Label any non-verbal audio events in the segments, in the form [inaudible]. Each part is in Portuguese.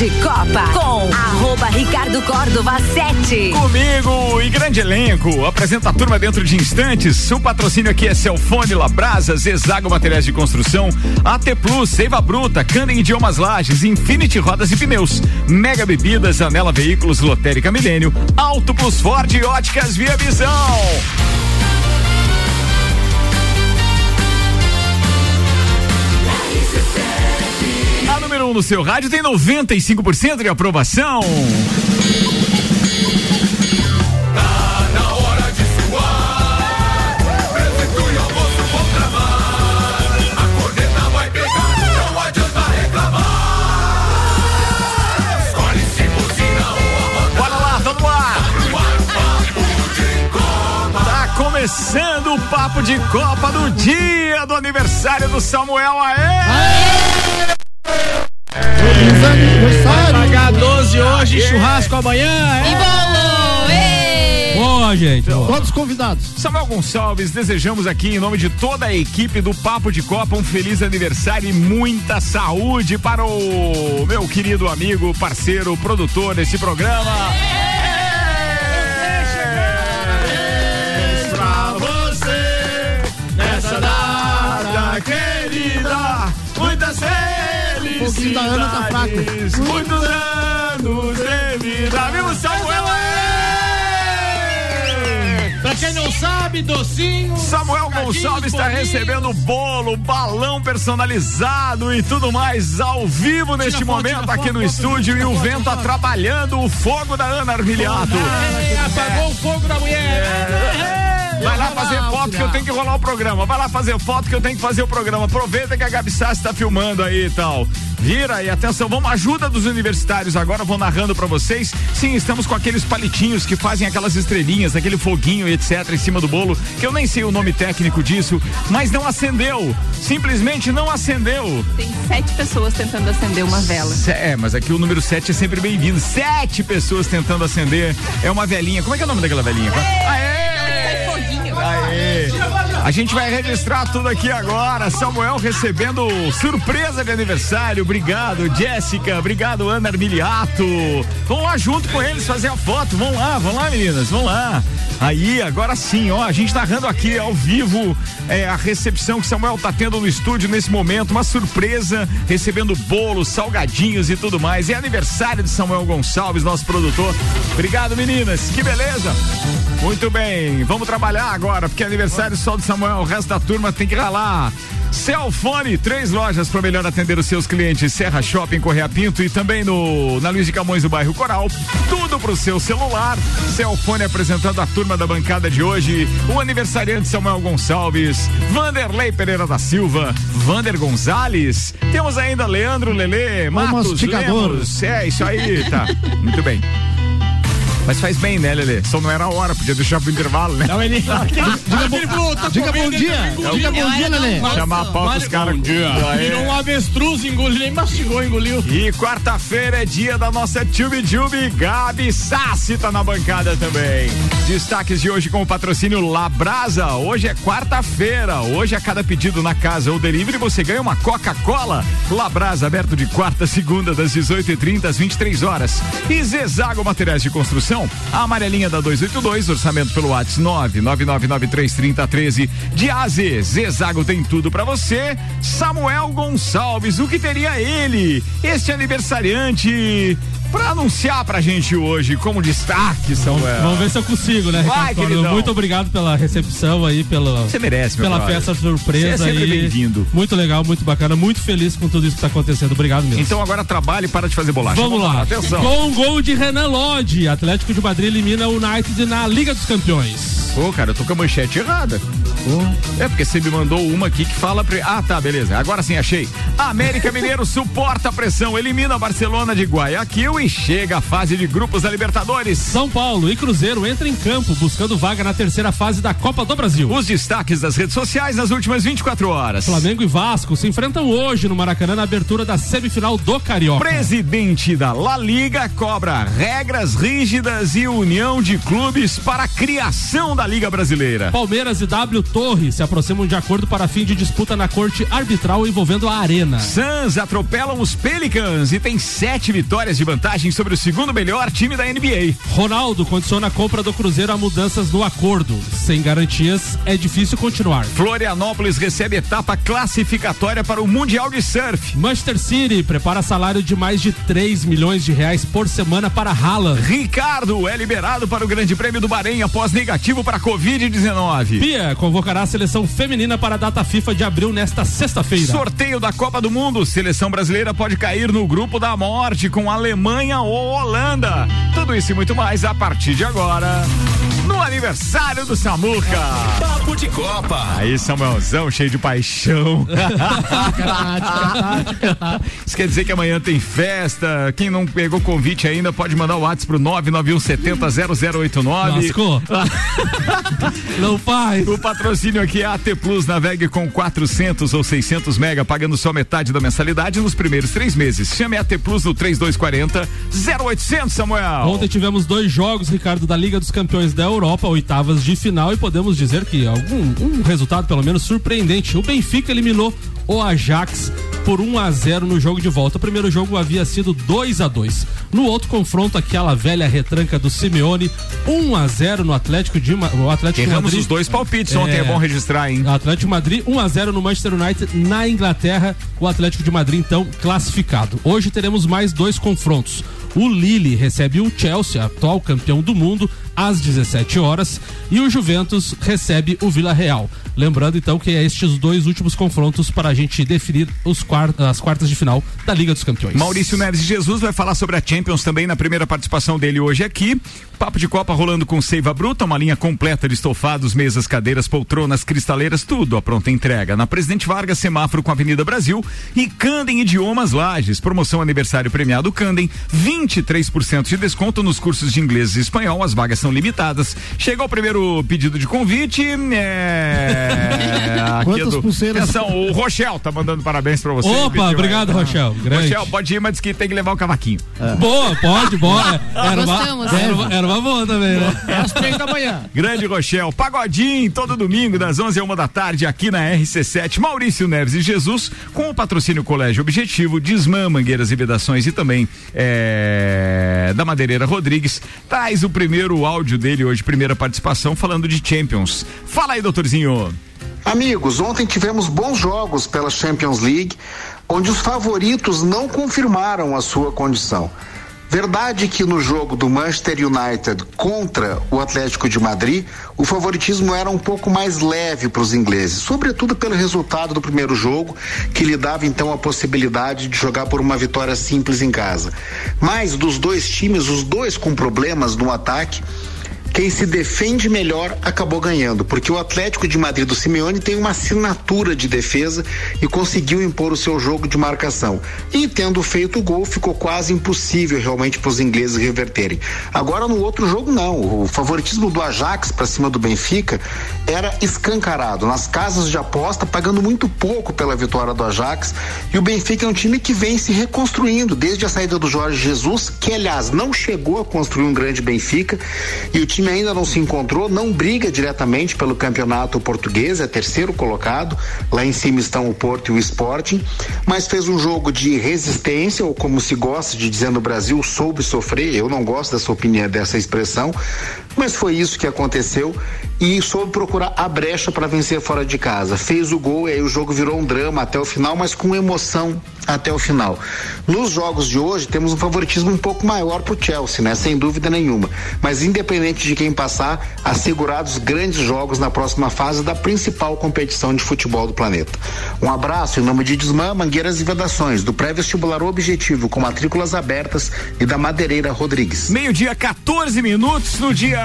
de Copa com arroba Ricardo Córdova 7. Comigo e grande elenco. Apresenta a turma dentro de instantes. O patrocínio aqui é Celfone, Labrasa, Zezago Materiais de Construção, AT Plus, Seiva Bruta, Candem Idiomas Lages, Infinity Rodas e Pneus, Mega Bebidas, Anela Veículos, Lotérica Milênio, Auto Plus Ford e Óticas Via Visão. Número 1 um no seu rádio tem 95% de aprovação. Tá começando o papo de Copa do dia do aniversário do Samuel. Aê! Feliz aniversário! Pagar 12 hoje, churrasco amanhã. E É. bolo! Ê! Boa, gente. boa. Quantos convidados? Samuel Gonçalves, desejamos aqui em nome de toda a equipe do Papo de Copa um feliz aniversário e muita saúde para o meu querido amigo, parceiro, produtor desse programa. É pouquinho da Ana tá fraco. muitos anos de vida. Viu, Samuel? Aê! Pra quem não sabe, docinho. Samuel Gonçalves está recebendo bolo, balão personalizado e tudo mais ao vivo neste momento aqui foto, no foto, estúdio e o vento foto. atrapalhando o fogo da Ana Armiliato. É, apagou eu tenho que rolar o programa. Vai lá fazer foto que eu tenho que fazer o programa. Aproveita que a Gabi Sassi tá filmando aí e tal. Vira e atenção, vamos ajuda dos universitários agora, vou narrando pra vocês. Sim, estamos com aqueles palitinhos que fazem aquelas estrelinhas, aquele foguinho, etc, em cima do bolo, que eu nem sei o nome técnico disso, mas não acendeu. Simplesmente não acendeu. Tem sete pessoas tentando acender uma vela. É, mas aqui o número 7 é sempre bem-vindo. Sete pessoas tentando acender. É uma velhinha. Como é que é o nome daquela velhinha? Aê! A gente vai registrar tudo aqui agora. Samuel recebendo surpresa de aniversário. Obrigado, Jéssica. Obrigado, Ana Armiliato. Vamos lá junto com eles fazer a foto. Vamos lá, vamos lá, meninas. Vamos lá. Aí, agora sim, ó, a gente narrando aqui ao vivo é, a recepção que Samuel tá tendo no estúdio nesse momento, uma surpresa, recebendo bolos, salgadinhos e tudo mais. É aniversário de Samuel Gonçalves, nosso produtor. Obrigado, meninas. Que beleza. Muito bem, vamos trabalhar agora, porque é aniversário só do Samuel, o resto da turma tem que ralar. Celfone, três lojas para melhor atender os seus clientes. Serra Shopping, Correia Pinto e também no na Luiz de Camões, do bairro Coral. Tudo pro seu celular. Celfone apresentando a turma da bancada de hoje. O aniversariante Samuel Gonçalves, Vanderlei Pereira da Silva, Vander Gonzalez. Temos ainainda Leandro Lele, Matos. Lemos. É, isso aí, tá. Muito bem. Mas faz bem, né, Lele? Só não era a hora, podia deixar pro intervalo, né? Não, ele. [laughs] Diga, Diga bom dia! Diga bom dia, Lelê! Chamar a pau pros caras. Virou um avestruz, engoliu, nem mastigou, engoliu. E quarta-feira é dia da nossa Tube Tube. Gabi Sassi tá na bancada também. Destaques de hoje com o patrocínio Labrasa. Hoje é quarta-feira. Hoje, a cada pedido na casa ou delivery, você ganha uma Coca-Cola. Labrasa, aberto de quarta a segunda, das 18h30 às 23 horas. E Zezago Materiais de Construção, a amarelinha da 282, orçamento pelo WhatsApp 999933013. De AZ, Zezago tem tudo pra você. Samuel Gonçalves, o que teria ele, este aniversariante, pra anunciar pra gente hoje como destaque, Samuel? Vamos ver se eu consigo, né, Vai, Ricardo. Muito obrigado pela recepção aí, pela, Você merece, pela brother. festa surpresa Você é aí. bem-vindo. Muito legal, muito bacana, muito feliz com tudo isso que tá acontecendo. Obrigado mesmo. Então agora trabalhe e para de fazer bolacha. Vamos lá. Atenção. Com gol de Renan Lodge, Atlético de Madrid elimina o United na Liga dos Campeões. Pô, cara, eu tô com a manchete errada. É porque você me mandou uma aqui que fala. Pre... Ah, tá, beleza. Agora sim, achei. América Mineiro [laughs] suporta a pressão, elimina a Barcelona de Guayaquil e chega à fase de grupos da Libertadores. São Paulo e Cruzeiro entram em campo buscando vaga na terceira fase da Copa do Brasil. Os destaques das redes sociais nas últimas 24 horas. Flamengo e Vasco se enfrentam hoje no Maracanã na abertura da semifinal do Carioca. Presidente da La Liga cobra regras rígidas e união de clubes para a criação da Liga Brasileira. Palmeiras e W Torre se aproximam de acordo para fim de disputa na corte arbitral envolvendo a Arena. Suns atropelam os Pelicans e tem sete vitórias de vantagem sobre o segundo melhor time da NBA. Ronaldo condiciona a compra do Cruzeiro a mudanças no acordo. Sem garantias, é difícil continuar. Florianópolis recebe etapa classificatória para o Mundial de Surf. Manchester City prepara salário de mais de 3 milhões de reais por semana para Haaland. Ricardo é liberado para o Grande Prêmio do Bahrein após negativo para Covid-19. Bia convocará a seleção feminina para a data FIFA de abril nesta sexta-feira. Sorteio da Copa do Mundo. Seleção brasileira pode cair no grupo da morte com Alemanha ou Holanda. Tudo isso e muito mais a partir de agora. No aniversário do Samuca. Papo de Copa. Aí, Samuelzão, cheio de paixão. [laughs] Isso quer dizer que amanhã tem festa. Quem não pegou convite ainda pode mandar o WhatsApp pro 991700089. Lascou. [laughs] Não faz. O patrocínio aqui é AT Plus. Navegue com 400 ou 600 mega, pagando só metade da mensalidade nos primeiros três meses. Chame AT Plus no 3240 0800, Samuel. Ontem tivemos dois jogos, Ricardo, da Liga dos Campeões da Europa, oitavas de final, e podemos dizer que algum um resultado pelo menos surpreendente. O Benfica eliminou o Ajax por 1 a 0 no jogo de volta. O primeiro jogo havia sido 2 a 2. No outro confronto, aquela velha retranca do Simeone, 1 a 0 no Atlético de o Atlético Erramos Madrid. os dois palpites ontem, é bom registrar, hein? Atlético Madrid 1 a 0 no Manchester United na Inglaterra. O Atlético de Madrid então classificado. Hoje teremos mais dois confrontos. O Lille recebe o Chelsea, atual campeão do mundo, às 17 horas, e o Juventus recebe o Vila Real. Lembrando então que é estes dois últimos confrontos para a gente definir os quar- as quartas de final da Liga dos Campeões. Maurício Neves de Jesus vai falar sobre a Champions também na primeira participação dele hoje aqui. Papo de Copa rolando com Seiva Bruta, uma linha completa de estofados, mesas, cadeiras, poltronas, cristaleiras, tudo à pronta entrega. Na Presidente Vargas, semáforo com a Avenida Brasil e Candem Idiomas Lages. Promoção aniversário premiado Candem, 23% de desconto nos cursos de inglês e espanhol. As vagas são limitadas. Chegou o primeiro pedido de convite. É... aqui Quantas do... pulseiras? Atenção, o Rochel tá mandando parabéns pra você. Opa, obrigado, Rochel. Grande. Rochel, pode ir, mas diz que tem que levar o cavaquinho. Boa, pode, boa. Era uma, Gostamos. era, uma, era uma boa também, né? É às três da manhã. Grande Rochel, pagodinho todo domingo das 11 a 1 da tarde aqui na RC7. Maurício Neves e Jesus com o patrocínio Colégio Objetivo, Desmã, Mangueiras e Vedações e também é, da Madeireira Rodrigues. Traz o primeiro áudio dele hoje, primeira participação falando de Champions. Fala aí, doutorzinho. Amigos, ontem tivemos bons jogos pela Champions League, onde os favoritos não confirmaram a sua condição. Verdade que no jogo do Manchester United contra o Atlético de Madrid, o favoritismo era um pouco mais leve para os ingleses, sobretudo pelo resultado do primeiro jogo, que lhe dava então a possibilidade de jogar por uma vitória simples em casa. Mas dos dois times, os dois com problemas no ataque, quem se defende melhor acabou ganhando, porque o Atlético de Madrid do Simeone tem uma assinatura de defesa e conseguiu impor o seu jogo de marcação. E tendo feito o gol, ficou quase impossível realmente para os ingleses reverterem. Agora no outro jogo não, o favoritismo do Ajax para cima do Benfica era escancarado nas casas de aposta, pagando muito pouco pela vitória do Ajax. E o Benfica é um time que vem se reconstruindo desde a saída do Jorge Jesus, que aliás não chegou a construir um grande Benfica, e o time ainda não se encontrou, não briga diretamente pelo campeonato português, é terceiro colocado. Lá em cima estão o Porto e o Sporting, mas fez um jogo de resistência, ou como se gosta de dizer no Brasil, soube sofrer. Eu não gosto dessa opinião, dessa expressão, mas foi isso que aconteceu e soube procurar a brecha para vencer fora de casa. Fez o gol e aí o jogo virou um drama até o final, mas com emoção até o final. Nos jogos de hoje temos um favoritismo um pouco maior pro Chelsea, né? Sem dúvida nenhuma. Mas independente de quem passar, assegurados grandes jogos na próxima fase da principal competição de futebol do planeta. Um abraço em nome de Desmã, Mangueiras e Vedações, do pré-vestibular Objetivo, com matrículas abertas e da Madeireira Rodrigues. Meio-dia, 14 minutos no dia.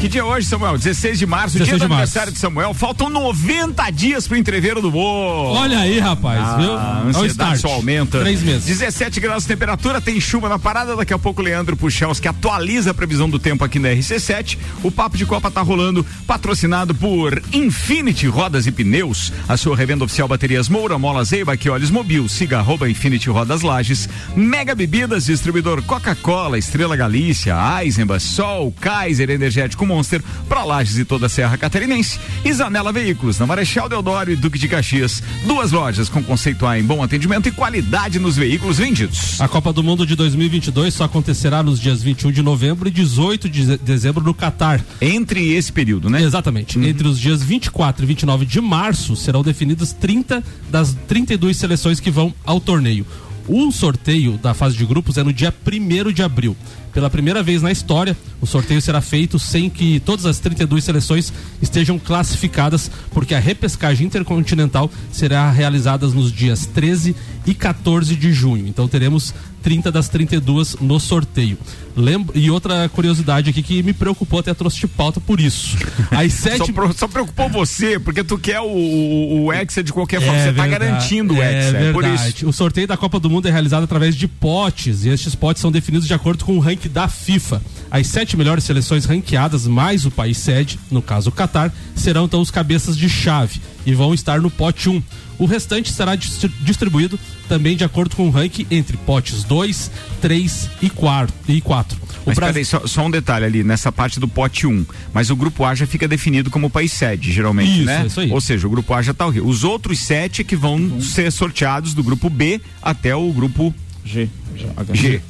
Que dia é hoje, Samuel? 16 de março, 16 dia do de março. aniversário de Samuel. Faltam 90 dias pro entreveiro do bolo. Olha aí, rapaz, Ah, viu? a É o ansiedade só aumenta. Três meses. 17 graus de temperatura, tem chuva na parada. Daqui a pouco o Leandro Puxels que atualiza a previsão do tempo aqui na RC7. O Papo de Copa tá rolando, patrocinado por Infinity Rodas e Pneus. A sua revenda oficial Baterias Moura, Mola Zeiba, que olhos mobil. Siga arroba Infinity Rodas Lages. Mega Bebidas, distribuidor Coca-Cola, Estrela Galícia, Eisenbach, Sol, Kaiser, Energético Monster, Pro Lages e toda a Serra Catarinense. E Zanela Veículos, na Marechal Deodoro e Duque de Caxias. Duas lojas com conceito A em bom atendimento e qualidade nos veículos vendidos. A Copa do Mundo de 2022 só acontecerá nos dias 21 de novembro e 18 de dezembro no Catar. Entre esse período, né? Exatamente. Entre os dias 24 e 29 de março serão definidas 30 das 32 seleções que vão ao torneio. O sorteio da fase de grupos é no dia 1 de abril. Pela primeira vez na história, o sorteio será feito sem que todas as 32 seleções estejam classificadas, porque a repescagem intercontinental será realizada nos dias 13 e 14 de junho. Então teremos 30 das 32 no sorteio. Lembro, e outra curiosidade aqui que me preocupou, até trouxe de pauta por isso. As [laughs] sete... só, pro, só, preocupou você, porque tu quer o, o, o Hexa de qualquer forma. É você tá verdade, tá garantindo o Hexa. É, é por isso. O sorteio da Copa do Mundo é realizado através de potes, e estes potes são definidos de acordo com o ranking da FIFA. As sete melhores seleções ranqueadas, mais o país sede, no caso o Catar, serão então os cabeças de chave e vão estar no pote 1. O restante será distribuído também de acordo com o ranking entre potes 2, 3 e 4. E 4. O Mas Brasil... peraí, só, só, um detalhe ali, nessa parte do pote 1. Mas o grupo A já fica definido como país sede, geralmente, isso, né? Isso aí. Ou seja, o grupo A já está o Rio. Os outros sete que vão uhum. ser sorteados do grupo B até o grupo G. G. G.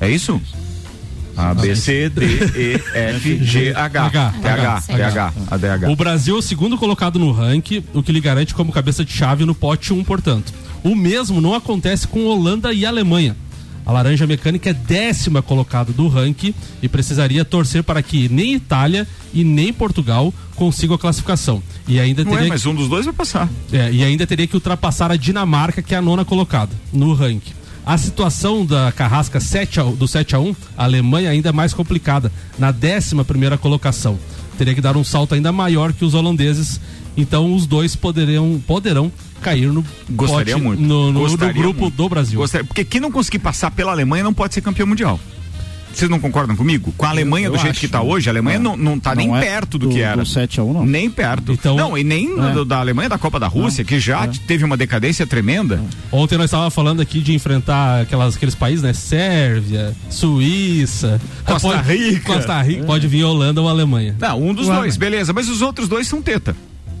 É isso? A, B, C, D, E, F, G, H. H. H. H. ADH. O Brasil é o segundo colocado no ranking, o que lhe garante como cabeça de chave no pote 1, portanto. O mesmo não acontece com Holanda e Alemanha. A Laranja Mecânica é décima colocada do ranking e precisaria torcer para que nem Itália e nem Portugal consigam a classificação. E ainda teria é, mas um dos dois vai passar. É, e ainda teria que ultrapassar a Dinamarca, que é a nona colocada no ranking. A situação da Carrasca 7 a, do 7 a 1 a Alemanha ainda é mais complicada, na 11 primeira colocação. Teria que dar um salto ainda maior que os holandeses. Então os dois poderão, poderão cair no, Gostaria pote, muito. no, no, Gostaria no grupo muito. do Brasil. Gostaria, porque quem não conseguir passar pela Alemanha não pode ser campeão mundial. Vocês não concordam comigo? Com a Alemanha eu, eu do jeito acho, que está hoje, a Alemanha não, não tá não nem é perto do, do, que era. Do 7 a 1 não. Nem perto. Então, não, e nem é. do, da Alemanha da Copa da Rússia, que já é. teve uma decadência tremenda. Ontem nós estávamos falando aqui de enfrentar aquelas, aqueles países, né? Sérvia, Suíça, Costa pode, Rica. Costa Rica, pode vir Holanda ou Alemanha. Não, um dos dois, beleza, mas os outros dois são teta.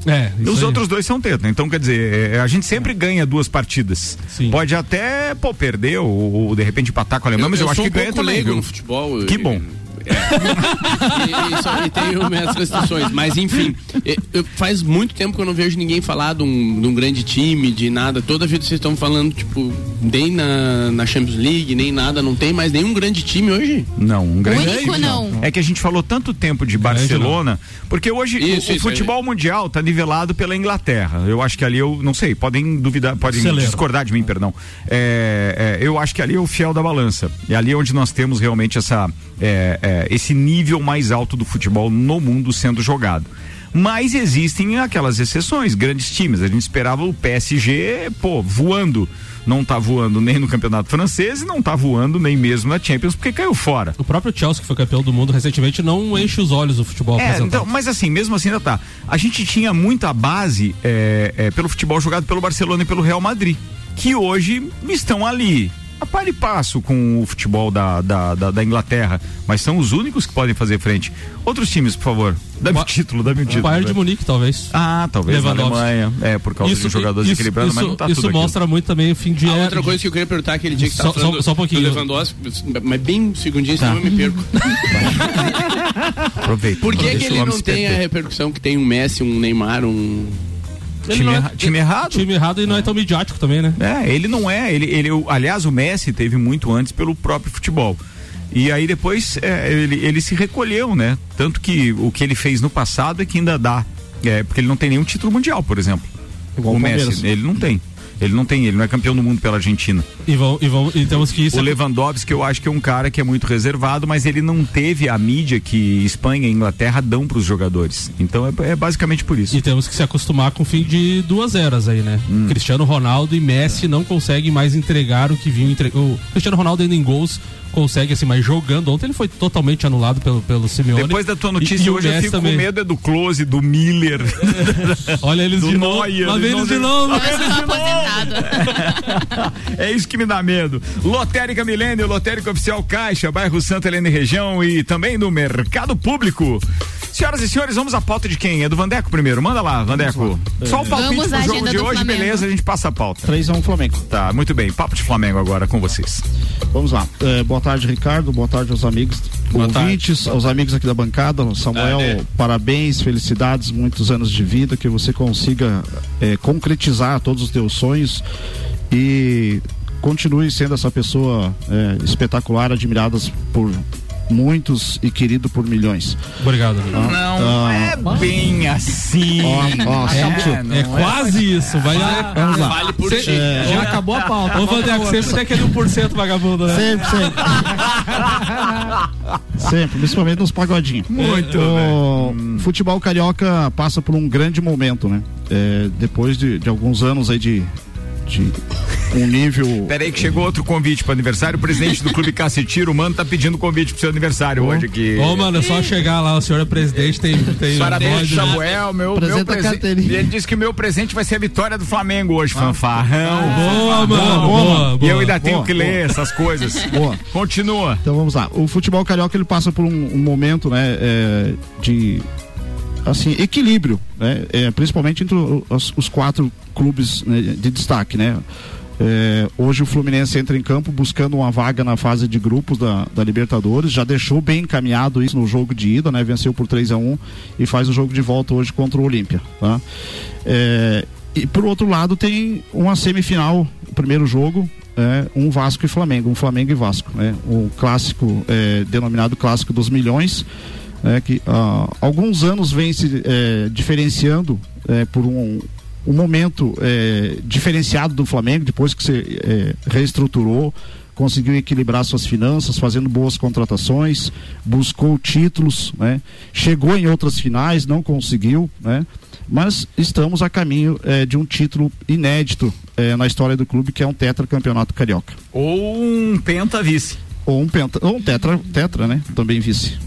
É, os aí. outros dois são teta. Então, quer dizer, é, a gente sempre ganha duas partidas. Sim. Pode até, pô, perder ou, ou de repente empatar com a Alemanha, eu, mas eu, eu acho que um ganha também. no futebol. Que bom. É. [laughs] e, e, só, e tem minhas restrições. Mas enfim, eu, faz muito tempo que eu não vejo ninguém falar de um, de um grande time, de nada. Toda vida vocês estão falando, tipo, nem na, na Champions League, nem nada. Não tem mais nenhum grande time hoje? Não, um grande Único, não. É que a gente falou tanto tempo de Barcelona, porque hoje isso, o, o futebol mundial está nivelado pela Inglaterra. Eu acho que ali eu, não sei, podem duvidar, podem Celebra. discordar de mim, perdão. É, é, eu acho que ali é o fiel da balança. É ali onde nós temos realmente essa. É, é esse nível mais alto do futebol no mundo sendo jogado. Mas existem aquelas exceções, grandes times. A gente esperava o PSG, pô, voando. Não tá voando nem no campeonato francês e não tá voando nem mesmo na Champions porque caiu fora. O próprio Chelsea, que foi campeão do mundo recentemente, não enche os olhos do futebol é, então, Mas assim, mesmo assim ainda tá. A gente tinha muita base é, é, pelo futebol jogado pelo Barcelona e pelo Real Madrid, que hoje estão ali a par e passo com o futebol da, da, da, da, Inglaterra, mas são os únicos que podem fazer frente. Outros times, por favor, dá-me o título, dá-me o título. O Bayern de Munique, talvez. Ah, talvez na Alemanha, é, por causa isso, dos jogadores isso, equilibrados, mas não tá Isso mostra aquilo. muito também o fim de... Ah, outra coisa que eu queria perguntar, aquele dia que só, tá falando só, só um pouquinho. do Lewandowski, mas bem um segundinho, senão tá. eu me perco. [laughs] Aproveita. Por que, que ele não tem a repercussão que tem um Messi, um Neymar, um time, é, time errado. Time errado e não é tão midiático também, né? É, ele não é. Ele, ele, aliás, o Messi teve muito antes pelo próprio futebol. E aí depois é, ele, ele se recolheu, né? Tanto que o que ele fez no passado é que ainda dá. É, porque ele não tem nenhum título mundial, por exemplo. Igual o Messi, ele não tem. Ele não tem, ele não é campeão do mundo pela Argentina. E, vão, e, vão, e temos que isso. O Lewandowski, eu acho que é um cara que é muito reservado, mas ele não teve a mídia que Espanha e Inglaterra dão para os jogadores. Então é, é, basicamente por isso. E temos que se acostumar com o fim de duas eras aí, né? Hum. Cristiano Ronaldo e Messi não conseguem mais entregar o que vinham entregar. O Cristiano Ronaldo ainda em gols consegue assim, mas jogando ontem ele foi totalmente anulado pelo, pelo Simeone. Depois da tua notícia e, hoje eu fico também. com medo é do Close, do Miller. [laughs] Olha eles do de novo. Lá vem eles de novo. [laughs] é isso que me dá medo. Lotérica Milênio, Lotérica Oficial Caixa, bairro Santa Helena e região e também no Mercado Público. Senhoras e senhores, vamos à pauta de quem? É do Vandeco primeiro? Manda lá, Vandeco. Só o palpite Vamos pro jogo agenda de hoje, Flamengo. beleza, a gente passa a pauta. 3x1 Flamengo. Tá, muito bem. Papo de Flamengo agora com vocês. Vamos lá. É, boa tarde, Ricardo. Boa tarde aos amigos ouvintes, aos amigos aqui da bancada. Samuel, parabéns, felicidades, muitos anos de vida, que você consiga é, concretizar todos os teus sonhos e continue sendo essa pessoa é, espetacular, admiradas por muitos e querido por milhões. Obrigado. amigo. Não é bem assim. Ó, ó, sentiu? não É quase isso. Vai lá. Vamos lá. Vale por ti. Já acabou a pauta. Ô, Vandeco, sempre tem aquele 1% vagabundo, né? Sempre, sempre. sempre, principalmente nos pagodinhos. Muito, o futebol carioca passa por um grande momento, né? É, depois de, de alguns anos aí de, de um nível. Peraí que chegou outro convite pro aniversário. O presidente do Clube Cacetiro, o mano, tá pedindo convite pro seu aniversário hoje aqui. Ô, mano, é só chegar lá, o senhor é presidente, tem. tem Parabéns, né? Samuel. Meu, meu presente. Ele disse que o meu presente vai ser a vitória do Flamengo hoje, fanfarrão. Boa, mano. boa, Boa, E eu boa. ainda tenho boa, que boa. ler essas coisas. [laughs] Boa. Continua. Então vamos lá. O futebol carioca ele passa por um, um momento, né, é, de assim equilíbrio, né, é, principalmente entre os, os quatro clubes né, de destaque, né. É, hoje o Fluminense entra em campo buscando uma vaga na fase de grupos da, da Libertadores, já deixou bem encaminhado isso no jogo de ida, né? Venceu por 3 a 1 e faz o jogo de volta hoje contra o Olímpia, tá? É, e por outro lado tem uma semifinal, o primeiro jogo, é, um Vasco e Flamengo, um Flamengo e Vasco, né? O clássico, é, denominado clássico dos milhões, né? que há alguns anos vem se é, diferenciando é, por um, um momento é, diferenciado do Flamengo, depois que você reestruturou, conseguiu equilibrar suas finanças, fazendo boas contratações, buscou títulos, né? chegou em outras finais, não conseguiu, né? mas estamos a caminho de um título inédito na história do clube, que é um tetracampeonato carioca. Ou um penta vice. Ou um, penta, ou um tetra, tetra, né? Também vice.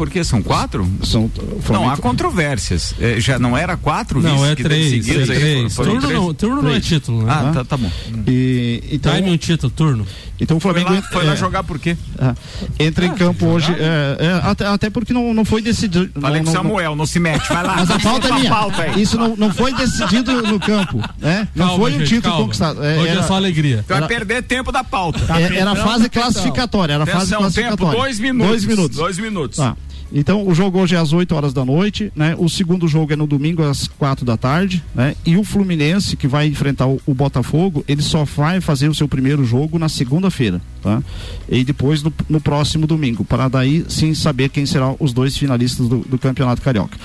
Porque são quatro? São, Não, há controvérsias. É, já não era quatro Não, é três. seguidos É aí? três. Foram Turno, três? não, turno não é Três. título, né? Ah, tá, tá bom. E, então, Time um título, turno. então o Foi Flamengo lá, foi lá é, jogar por quê? ah, entra em campo hoje, é, é, até, até porque não, não foi decidido. Falei não, com o não- Samuel, não se mete, vai lá. [laughs] Mas a pauta é minha. pauta aí. Isso não, não foi decidido no campo, né? Não Calma, foi um gente, título calma. conquistado. É, Hoje era, é só alegria. Tu vai perder tempo da pauta. é- era a fase classificatória, era fase classificatória. dois minutos. Dois minutos. Dois minutos. Então, o jogo hoje é às 8 horas da noite, né? O segundo jogo é no domingo às 4 da tarde, né? E o Fluminense, que vai enfrentar o, o Botafogo, ele só vai fazer o seu primeiro jogo na segunda-feira, tá? E depois no, no próximo domingo, para daí sim saber quem serão os dois finalistas do, do Campeonato Carioca.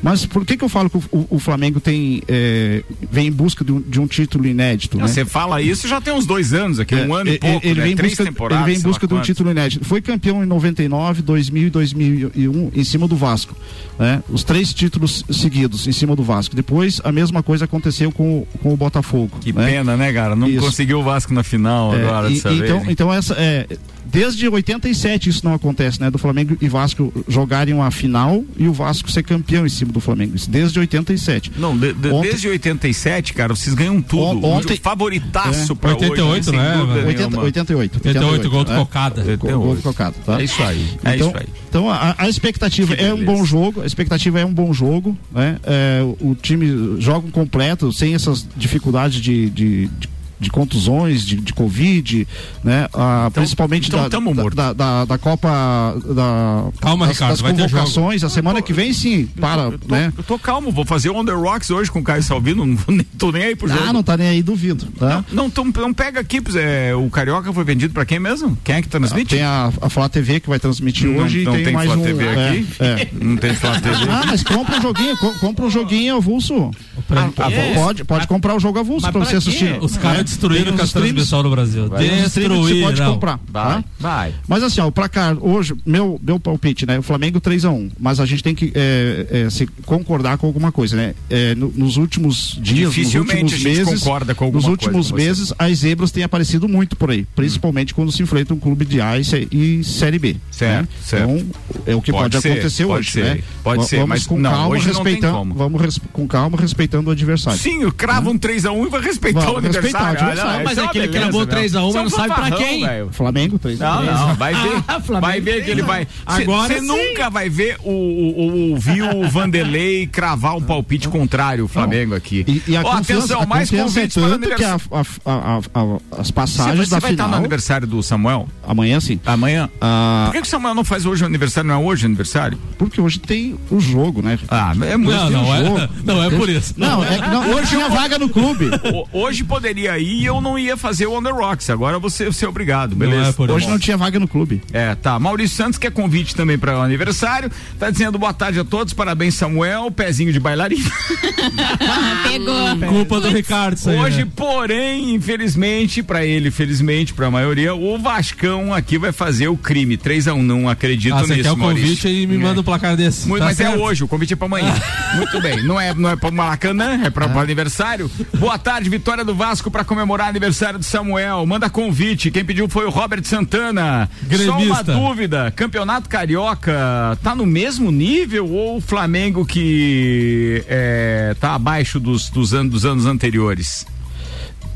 Mas por que que eu falo que o, o- Flamengo tem é, vem em busca de um, de um título inédito, né? Você fala isso já tem uns dois anos aqui, um É, ano e ele- pouco, ele né? vem em Três busca, temporadas. Ele vem em busca de um quantas. título inédito. Foi campeão em 99, 2000 e 2001 em cima do Vasco. né? Os três títulos seguidos em cima do Vasco. Depois, a mesma coisa aconteceu com, o- com o Botafogo. Que né? pena, né, cara? Não Isso. conseguiu o Vasco na final É, agora e- dessa então, vez. Essa é desde 87 isso não acontece, né? Do Flamengo e Vasco jogarem uma final e o Vasco ser campeão em cima do Flamengo. Isso desde 87. Não, de- de- Ontem- desde 87, cara, vocês ganham tudo. On- ontem- Um favoritaço É. pra 88, hoje, né, dúvida mano? 80, nenhuma. 88. 88, gol do né? Cocada. Gol- Gol do Cocada, tá? É isso aí. É então, isso aí. então a, a expectativa Que é um bom jogo, a expectativa é um bom jogo, né? É, o, o time joga um completo, sem essas dificuldades de, de, de- de contusões, de, de Covid, né? Ah, principalmente então da, da, da, da- da Copa da, Calma, das, Ricardo, das vai ter convocações. A semana que vem sim, para, Eu tô, né? eu tô calmo, vou fazer o On The Rocks hoje com o Caio Salvino, [laughs] não vou nem- tô nem aí pro jogo. Ah, não tá nem aí, duvido, tá? Não, então, não pega aqui, é, o Carioca foi vendido pra quem mesmo? Quem é que transmite? Tem a, a Flá TV que vai transmitir Não- hoje não e tem, tem mais Flá um. TV é, aqui? é. [laughs] Não tem Flá TV. Ah, mas compra um joguinho, co- compra um joguinho avulso. Pra- Ah, pode, pode comprar o jogo avulso pra você assistir. Os caras destruir Tem o uns Castanho streams- Pessoal no Brasil. Que você pode Destruirão. comprar. Vai, tá? vai. Mas assim, ó, o placar hoje, meu, meu palpite, né? O Flamengo 3x1. Mas a gente tem que é, é, se concordar com alguma coisa, né? É, no- nos últimos dias, nos Dificilmente últimos a gente meses. concorda com alguma Nos coisa últimos com meses, as zebras têm aparecido muito por aí. Principalmente quando se enfrenta um clube de A e, Série B. Certo, né? certo. Então, é o que Pode pode, ser, acontecer pode hoje, ser, né? pode ser, vamos mas com não, calma, hoje não tem respeitando, como. vamos res- com calma, respeitando o adversário. Sim, o crava um 3x1 e vai respeitar Vamos o aniversário. O adversário. Ah, não, Mas é uma que ele beleza, cravou meu. 3 a 1, Isso é mas não sabe pra quem. velho. Flamengo 3 Não, não, vai ver. Flamengo vai ver que ele vai. Agora Você nunca vai ver o, o, o, ouvir o Vanderlei cravar um palpite contrário ao Flamengo aqui. E, e a confiança, atenção, a mais é convites para o tanto que a, a- a- a- as Você, passagens você da vai estar no final aniversário do Samuel? amanhã sim. Amanhã? Ah, Por que, que o Samuel não faz hoje o aniversário? Não é hoje o aniversário? porque hoje tem o jogo, né? Ah, é muito. Não, não é, [laughs] não é por isso. Não, é que não, hoje tinha vaga no clube. [laughs] O- Hoje poderia ir e eu não ia fazer o On The Rocks. Agora você você é obrigado, beleza? é por Hoje não tinha vaga no clube. É, tá. Maurício Santos quer convite também para o aniversário. Tá dizendo boa tarde a todos, parabéns Samuel, pezinho de bailarina. [laughs] Pegou. Culpa do Ricardo, isso aí. Hoje, né? porém, infelizmente para ele, felizmente para a maioria, o Vascão aqui vai fazer o crime. 3 a 1 não acredito Ah, você nisso, quer o Maurício. convite e me É. manda um placar desse. Muito, Tá mas é certo? hoje, o convite é pra amanhã. [laughs] Muito bem. Não é, não é pra Maracanã, é pra, pro aniversário. Boa tarde, vitória do Vasco pra comemorar aniversário de Samuel. Manda convite. Quem pediu foi o Robert Santana. Só uma Gremista. dúvida: Campeonato Carioca tá no mesmo nível ou o Flamengo que é, tá abaixo dos, dos, anos, dos anos anteriores?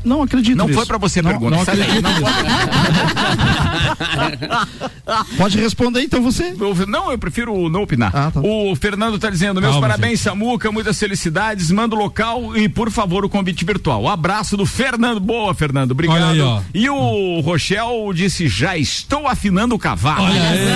Não acredito Não nisso. foi pra você a não, pergunta. Não acredito Não. [laughs] Pode responder então você. Não, eu prefiro não opinar. Ah, tá. O Fernando tá dizendo: meus Calma, parabéns, Samuca, muitas felicidades. Manda o local e, por favor, o convite virtual. abraço do Fernando. Boa, Fernando. Obrigado. Olha aí, ó. E o Rochel disse: já estou afinando o cavalo. Olha aí.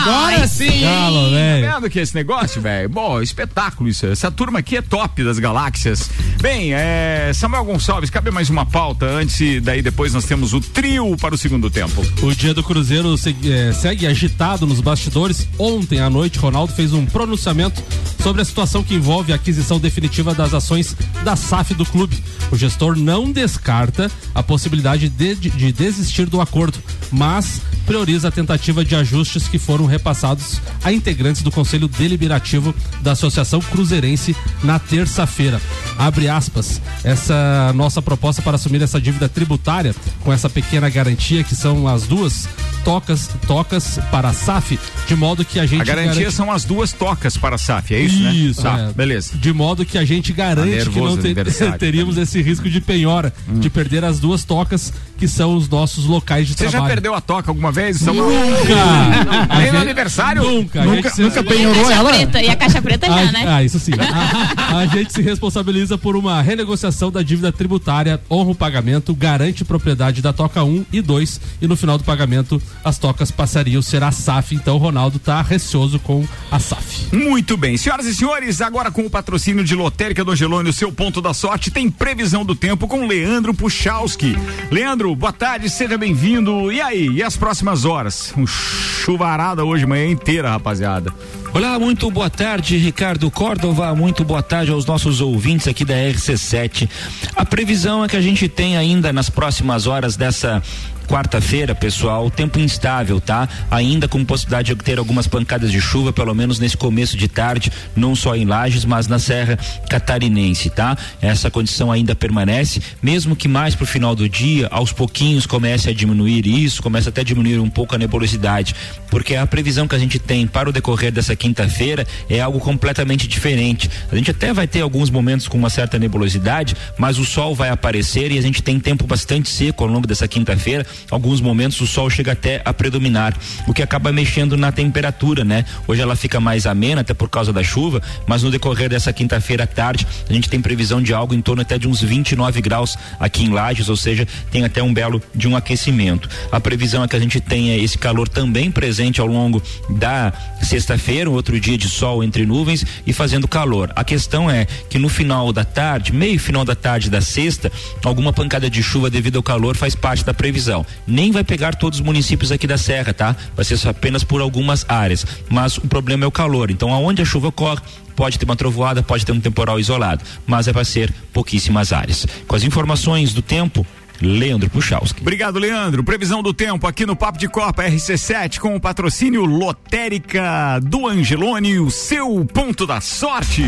Agora sim. Galo, Tá velho. vendo que esse negócio, velho? Bom, espetáculo isso. Essa turma aqui é top das galáxias. Bem, é, Samuel Gonçalves, cabe mais uma pauta antes daí depois nós temos o trio para o segundo tempo. O dia do Cruzeiro segue, eh, segue agitado nos bastidores. Ontem à noite, Ronaldo fez um pronunciamento sobre a situação que envolve a aquisição definitiva das ações da SAF do clube. O gestor não descarta a possibilidade de, de- de desistir do acordo, mas prioriza a tentativa de ajustes que foram repassados a integrantes do Conselho Deliberativo da Associação Cruzeirense na terça-feira. Abre aspas, essa nossa proposta para assumir essa dívida tributária com essa pequena garantia que são as duas tocas, tocas para a SAF, de modo que a gente A garantia garante- são as duas tocas para a SAF, é isso, né? isso, Tá, é. beleza. De modo que a gente garante Tá que não te- aniversário. Hum. [laughs] teríamos esse risco de penhora, de perder as duas tocas que são os nossos locais de Você já trabalho. perdeu a toca alguma vez? Nunca! [laughs] A Nem no gente- aniversário? Nunca. a Nunca, se- nunca a penhorou caixa ela? preta, e a caixa preta já, Ah, né? ah, isso sim. A, a gente se responsabiliza por uma renegociação da dívida tributária, honra o pagamento, garante propriedade da toca 1 e 2 e no final do pagamento as tocas passariam ser a SAF. Então o Ronaldo tá receoso com a SAF. Muito bem. Senhoras e senhores, agora com o patrocínio de Lotérica do Angelone, o seu ponto da sorte, tem previsão do tempo com Leandro Puchalski. Leandro, boa tarde, seja bem-vindo. E aí, e as próximas horas? Um chuvarada hoje, manhã inteira, rapaziada. Olá, muito boa tarde, Ricardo Córdova. Muito boa tarde aos nossos ouvintes aqui da RC7. A previsão é que a gente tem ainda nas próximas horas dessa quarta-feira, pessoal, tempo instável, tá? Ainda com possibilidade de ter algumas pancadas de chuva, pelo menos nesse começo de tarde, não só em Lages, mas na Serra Catarinense, tá? Essa condição ainda permanece, mesmo que mais pro final do dia, aos pouquinhos comece a diminuir isso, comece até a diminuir um pouco a nebulosidade, porque a previsão que a gente tem para o decorrer dessa quinta-feira é algo completamente diferente. A gente até vai ter alguns momentos com uma certa nebulosidade, mas o sol vai aparecer e a gente tem tempo bastante seco ao longo dessa quinta-feira. Alguns momentos o sol chega até a predominar, o que acaba mexendo na temperatura, né? Hoje ela fica mais amena até por causa da chuva, mas no decorrer dessa quinta-feira à tarde, a gente tem previsão de algo em torno até de uns 29 graus aqui em Lages, ou seja, tem até um belo de um aquecimento. A previsão é que a gente tenha esse calor também presente ao longo da sexta-feira, um outro dia de sol entre nuvens e fazendo calor. A questão é que no final da tarde, meio final da tarde da sexta, alguma pancada de chuva devido ao calor faz parte da previsão. Nem vai pegar todos os municípios aqui da Serra, tá? Vai ser apenas por algumas áreas. Mas o problema é o calor. Então, aonde a chuva ocorre, pode ter uma trovoada, pode ter um temporal isolado, mas é para ser pouquíssimas áreas. Com as informações do tempo, Leandro Puchalski. Obrigado, Leandro. Previsão do tempo aqui no Papo de Copa RC7 com o patrocínio Lotérica do Angelone, o seu ponto da sorte.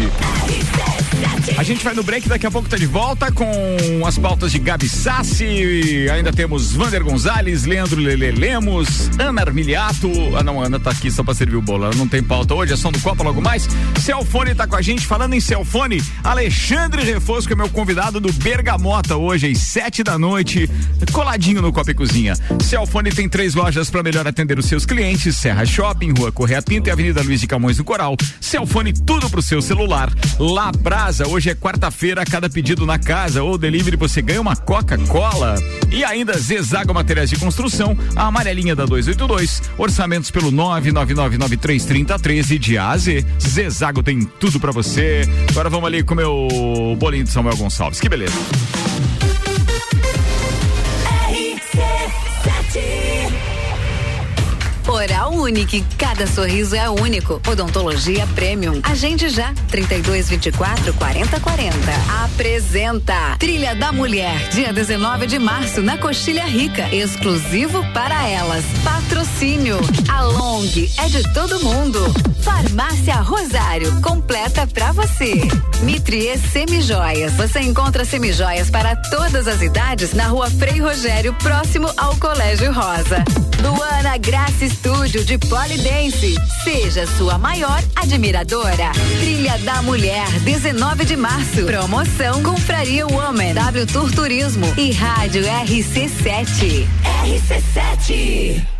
A gente vai no break, daqui a pouco tá de volta com as pautas de Gabi Sassi. Ainda temos Vander Gonzalez, Leandro Lele Lemos, Ana Armiliato. Ah, não, Ana tá aqui só pra servir o bolo. Ela não tem pauta hoje, é só do Copa logo mais. Celfone tá com a gente. Falando em Celfone, Alexandre Refosco é meu convidado do Bergamota hoje, às sete da noite, coladinho no Copa e Cozinha. Celfone tem três lojas para melhor atender os seus clientes: Serra Shopping, Rua Correia Pinto e Avenida Luiz de Camões do Coral. Celfone, tudo pro seu celular. La Brasa, hoje é quarta-feira, cada pedido na casa ou delivery você ganha uma Coca-Cola. E ainda Zezago Materiais de Construção, a amarelinha da 282, orçamentos pelo 999933013 de A a Z. Zezago tem tudo pra você. Agora vamos ali comer o bolinho de Samuel Gonçalves. Que beleza. T. Oral Unique, cada sorriso é único. Odontologia Premium. Agende já, 3224 4040. Apresenta Trilha da Mulher, dia 19 de março, na Coxilha Rica. Exclusivo para elas. Patrocínio. A Long é de todo mundo. Farmácia Rosário, completa pra você. Mitrie Semijoias. Você encontra semijoias para todas as idades na rua Frei Rogério, próximo ao Colégio Rosa. Luana Graça Estúdio de Polidense. Seja sua maior admiradora. Trilha da Mulher, 19 de março. Promoção Confraria Woman, W Tour Turismo e Rádio RC7. RC7.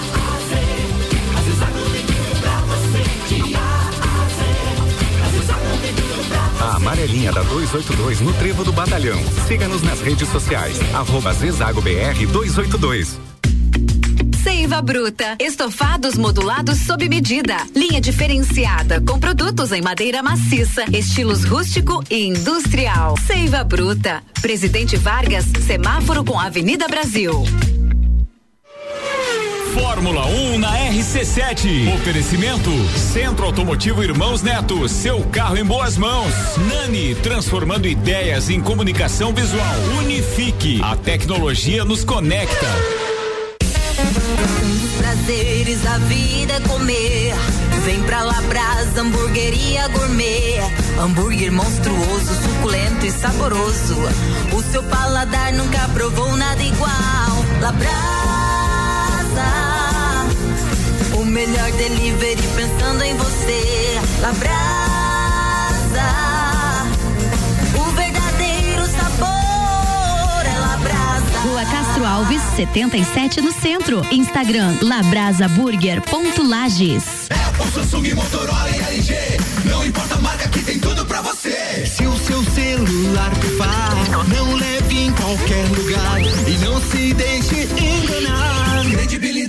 Amarelinha da 282 no Trevo do Batalhão. Siga-nos nas redes sociais. Arroba Zezago BR 282. Seiva Bruta. Estofados modulados sob medida. Linha diferenciada com produtos em madeira maciça, estilos rústico e industrial. Seiva Bruta. Presidente Vargas, semáforo com Avenida Brasil. Fórmula 1 um na RC7. Oferecimento Centro Automotivo Irmãos Neto. Seu carro em boas mãos. Nani, transformando ideias em comunicação visual. Unifique. A tecnologia nos conecta. Um dos prazeres da vida é comer. Vem pra Labrasa, hamburgueria gourmet. Hambúrguer monstruoso, suculento e saboroso. O seu paladar nunca provou nada igual. Labrasa, o melhor delivery pensando em você. Labrasa, o verdadeiro sabor é Labrasa. Rua Castro Alves, 77 no centro. Instagram labrasaburger.lages. O Samsung, Motorola e LG. Não importa a marca que tem tudo pra você. Se o seu celular pifar, não leve em qualquer lugar e não se deixe enganar.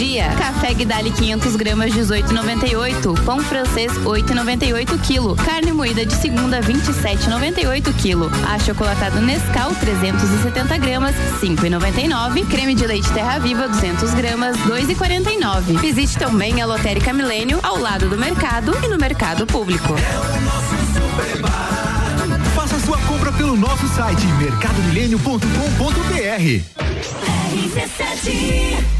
dia. Café Guidali 500 gramas 18,98. Pão francês 8,98 quilo. Carne moída de segunda 27,98 quilo. Achocolatado Nescau 370 gramas 5,99. Creme de leite Terra Viva 200 gramas 2,49. Visite também a Lotérica Milênio ao lado do mercado e no mercado público. Faça sua compra pelo nosso site mercadomilênio.com.br.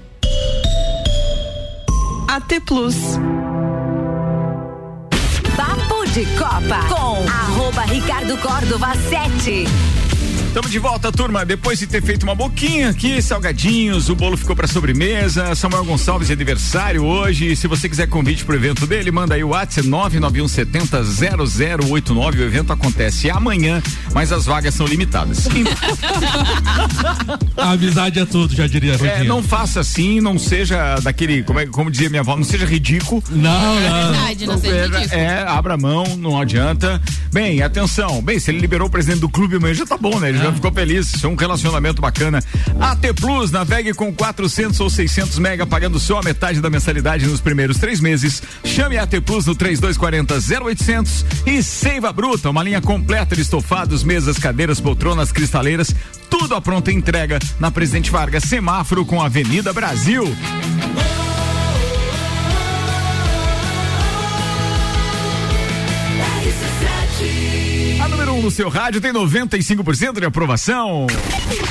AT Plus. Papo de Copa com arroba Ricardo Córdova 7. Estamos de volta, turma. Depois de ter feito uma boquinha aqui, salgadinhos, o bolo ficou para sobremesa. Samuel Gonçalves é aniversário hoje. Se você quiser convite pro evento dele, manda aí o WhatsApp 991700089. O evento acontece amanhã, mas as vagas são limitadas. [laughs] A amizade é tudo, já diria. É, não faça assim, não seja daquele, como, é, como dizia minha avó, não seja ridículo. Não, não. verdade, não seja ridículo. É, abra a mão, não adianta. Bem, atenção. Bem, se ele liberou o presidente do clube amanhã já tá bom, né? Ele já ficou feliz. Isso é um relacionamento bacana. AT Plus, navegue com 400 ou 600 mega, pagando só a metade da mensalidade nos primeiros três meses. Chame a AT Plus no 3240 0800 e Seiva Bruta, uma linha completa de estofados, mesas, cadeiras, poltronas, cristaleiras, tudo à pronta entrega na Presidente Vargas, semáforo com Avenida Brasil. No seu rádio tem 95% de aprovação.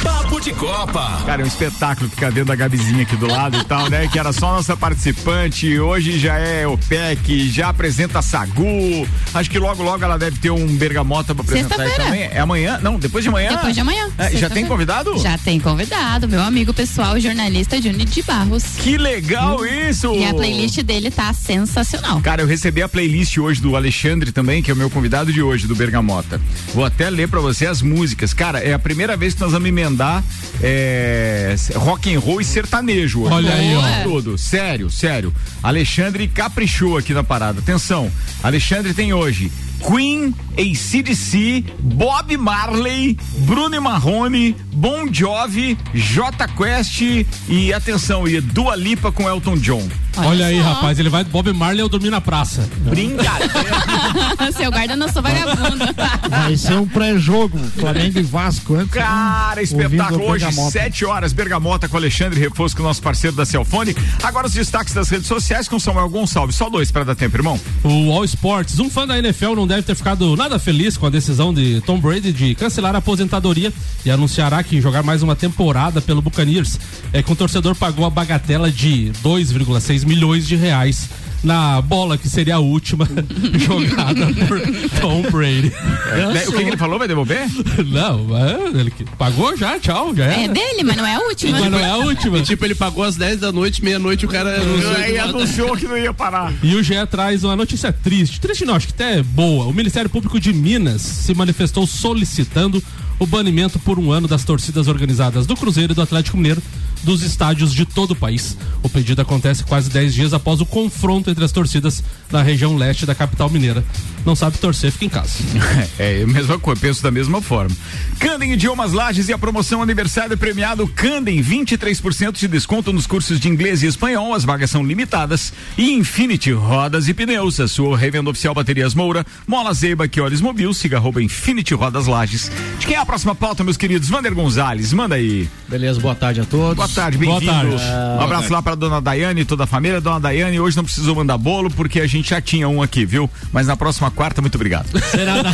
Papo de Copa. Cara, é um espetáculo ficar dentro da Gabizinha aqui do lado e tal, né? Que era só nossa participante, hoje já é o PEC, já apresenta a Sagu. Acho que logo, logo ela deve ter um bergamota pra apresentar aí também. É amanhã? Não, depois de amanhã? Depois de amanhã. É, já tem convidado? Já tem convidado, meu amigo pessoal, jornalista Júnior de Barros. Que legal isso! E a playlist dele tá sensacional. Cara, eu recebi a playlist hoje do Alexandre também, que é o meu convidado de hoje, do Bergamota. Vou até ler pra você as músicas. Cara, é a primeira vez que nós vamos emendar é, rock and roll e sertanejo. hoje. Olha aí, ó. Tudo. Sério, sério. Alexandre caprichou aqui na parada. Atenção, Alexandre tem hoje Queen, ACDC, Bob Marley, Bruno Marrone, Bon Jovi, J Quest e atenção, e Dua Lipa com Elton John. Olha aí, rapaz, ele vai Bob Marley eu dormir na praça. Brincadeira. [laughs] Seu guarda não sou vagabundo. Vai ser um pré-jogo, Flamengo e Vasco antes. Cara, espetáculo o hoje, Bergamota. 7 horas, Bergamota com Alexandre Refosco, nosso parceiro da Celfone. Agora os destaques das redes sociais com Samuel Gonçalves. Só dois para dar tempo, irmão. O All Sports, um fã da NFL não deve ter ficado nada feliz com a decisão de Tom Brady de cancelar a aposentadoria e anunciará que jogar mais uma temporada pelo Buccaneers. É que o torcedor pagou a bagatela de 2,6 milhões de reais na bola que seria a última [laughs] jogada por Tom Brady. É, né, o que, que ele falou? Vai devolver? [laughs] Não, é, ele pagou já, tchau, já É era. dele, mas não é a última. Mas não é a [laughs] última. E, tipo, ele pagou às 10 da noite, meia-noite, o cara anunciou. Anunciou que não ia parar. E o GE traz uma notícia triste. Triste não, acho que até é boa. O Ministério Público de Minas se manifestou solicitando o banimento por um ano das torcidas organizadas do Cruzeiro e do Atlético Mineiro dos estádios de todo o país. O pedido acontece quase 10 dias após o confronto entre as torcidas da região leste da capital mineira. Não sabe torcer, fica em casa. [laughs] É, a mesma coisa, penso da mesma forma. Candem Idiomas Lages e a promoção aniversário premiado Candem, 23% de desconto nos cursos de inglês e espanhol, as vagas são limitadas. E Infinity Rodas e Pneus, a sua revenda oficial Baterias Moura, Mola Zeiba, olhos mobil, siga arroba Infinity Rodas Lages. De quem é a próxima pauta, meus queridos? Vander Gonzalez, manda aí. Beleza, boa tarde a todos. Boa tarde, Boa bem-vindo. tarde. Um abraço lá pra dona Daiane e toda a família. Dona Daiane, hoje não precisou mandar bolo porque a gente já tinha um aqui, viu? Mas na próxima quarta, muito obrigado. Será nada.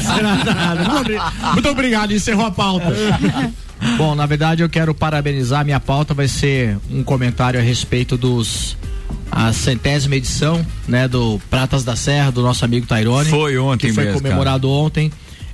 Será nada. Muito, obri- muito obrigado, encerrou a pauta. Bom, na verdade eu quero parabenizar. Minha pauta vai ser um comentário a respeito dos a centésima edição, né, do Pratas da Serra do nosso amigo Tairone. Foi ontem que foi mesmo, comemorado ontem.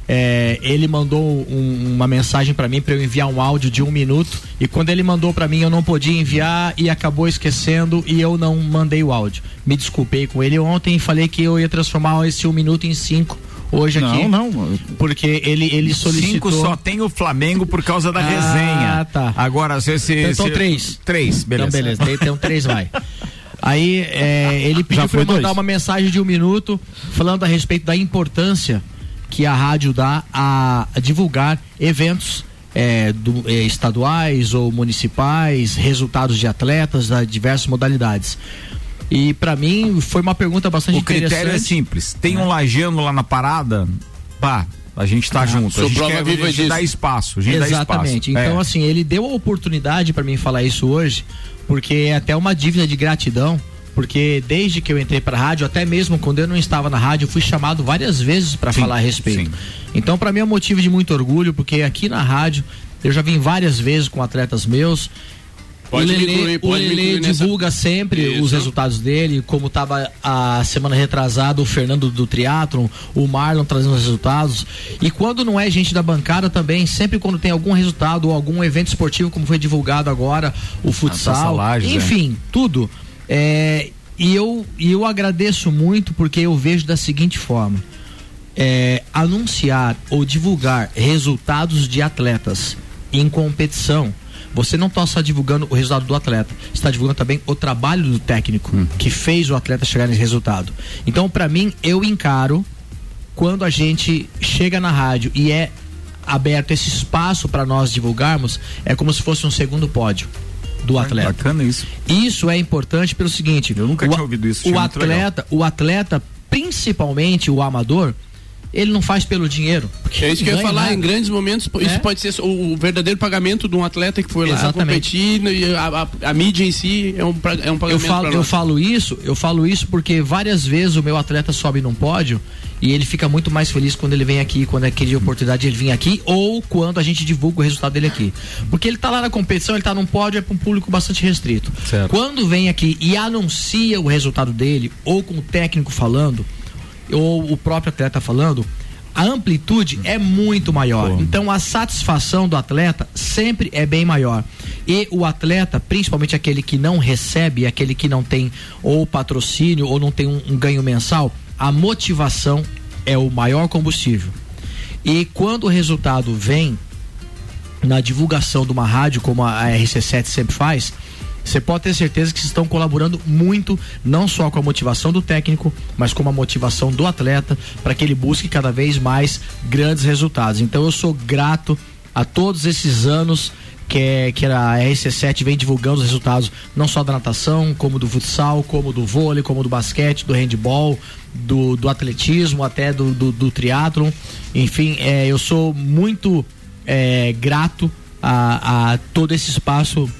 É, ele mandou um- uma mensagem pra mim pra eu enviar um áudio de um minuto e quando ele mandou pra mim eu não podia enviar e acabou esquecendo e eu não mandei o áudio. Me desculpei com ele ontem e falei que eu ia transformar esse um minuto em cinco hoje Não, aqui. não. Porque ele ele solicitou. Cinco só tem o Flamengo por causa da Ah, resenha. tá. Agora, se esse. Então, se- três. Três, beleza. Então, beleza. Então, três vai. Aí, é, ele pediu Já pra eu foi mandar dois? uma mensagem de um minuto falando a respeito da importância que a rádio dá a, a divulgar eventos é, do- é, estaduais ou municipais, resultados de atletas das diversas modalidades. E pra mim foi uma pergunta bastante O critério é interessante. simples. Tem um lajeano lá na parada, pá, a gente tá junto. A gente, quer, a gente disso. dá espaço. A gente Exatamente. dá espaço. Então, É. assim, ele deu a oportunidade pra mim falar isso hoje, porque é até uma dívida de gratidão. Porque desde que eu entrei pra rádio, até mesmo quando eu não estava na rádio, eu fui chamado várias vezes Sim, falar a respeito. sim. Então, pra mim é um motivo de muito orgulho, porque aqui na rádio eu já vim várias vezes com atletas meus. Pode o Lelê, o Lelê incluir nessa- divulga sempre os Isso. resultados dele, como estava a semana retrasada o Fernando do Triatlon, o Marlon trazendo os resultados. E quando não é gente da bancada também, sempre quando tem algum resultado ou algum evento esportivo, como foi divulgado agora, o futsal, enfim, tudo. É, e, eu, eu agradeço muito porque eu vejo da seguinte forma. É, anunciar ou divulgar resultados de atletas em competição, você não está só divulgando o resultado do atleta, você está divulgando também o trabalho do técnico que fez o atleta chegar nesse resultado. Então, para mim, eu encaro quando a gente chega na rádio e é aberto esse espaço para nós divulgarmos, é como se fosse um segundo pódio do atleta. Bacana isso. Isso é importante pelo seguinte, Eu nunca o, tinha ouvido isso, O atleta, o atleta, principalmente o amador, ele não faz pelo dinheiro. porque É isso que eu ia falar, nada. em grandes momentos, isso É. pode ser o, o verdadeiro pagamento de um atleta que foi lá Exatamente. competir e a, a- a mídia em si é um, é um Eu pagamento falo, pra eu falo isso, eu falo isso porque várias vezes o meu atleta sobe num pódio e ele fica muito mais feliz quando ele vem aqui, quando é aquele oportunidade de ele vir aqui ou quando a gente divulga o resultado dele aqui. Porque ele tá lá na competição, ele tá num pódio, é para um público bastante restrito. Certo. Quando vem aqui e anuncia o resultado dele, ou com o técnico falando, ou o próprio atleta falando, a amplitude é muito maior. Então a satisfação do atleta sempre é bem maior. E o atleta, principalmente aquele que não recebe, aquele que não tem ou patrocínio ou não tem um, um ganho mensal, a motivação é o maior combustível. E quando o resultado vem na divulgação de uma rádio como a RC7 sempre faz, você pode ter certeza que estão colaborando muito, não só com a motivação do técnico, mas com a motivação do atleta, para que ele busque cada vez mais grandes resultados. Então eu sou grato a todos esses anos que, é, que a RC7 vem divulgando os resultados, não só da natação, como do futsal, como do vôlei, como do basquete, do handball, do, do atletismo, até do, do, do triatlon. Enfim, é, eu sou muito é, grato a, a todo esse espaço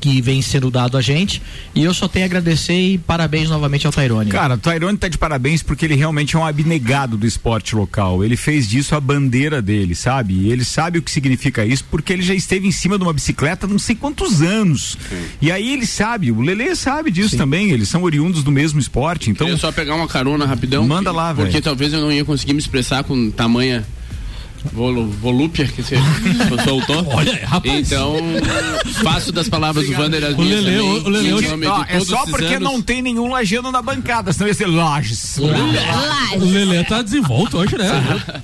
que vem sendo dado a gente. E eu só tenho a agradecer e parabéns novamente ao Tairone. Cara, o Tairone tá de parabéns porque ele realmente é um abnegado do esporte local. Ele fez disso a bandeira dele, sabe? E ele sabe o que significa isso porque ele já esteve em cima de uma bicicleta não sei quantos anos. E aí ele sabe, o Lele sabe disso também. Eles são oriundos do mesmo esporte. Então, Queria só pegar uma carona rapidão. Manda lá, velho. Porque talvez eu não ia conseguir me expressar com tamanha Volu, volúpia que você [laughs] soltou. Olha, rapaz. Então, faço das palavras do Vander as O minhas Lelê, também, o nome de Ó, é só porque anos. não tem nenhum lajano na bancada, senão ia ser Lages. O Lelê tá desenvolto hoje, né?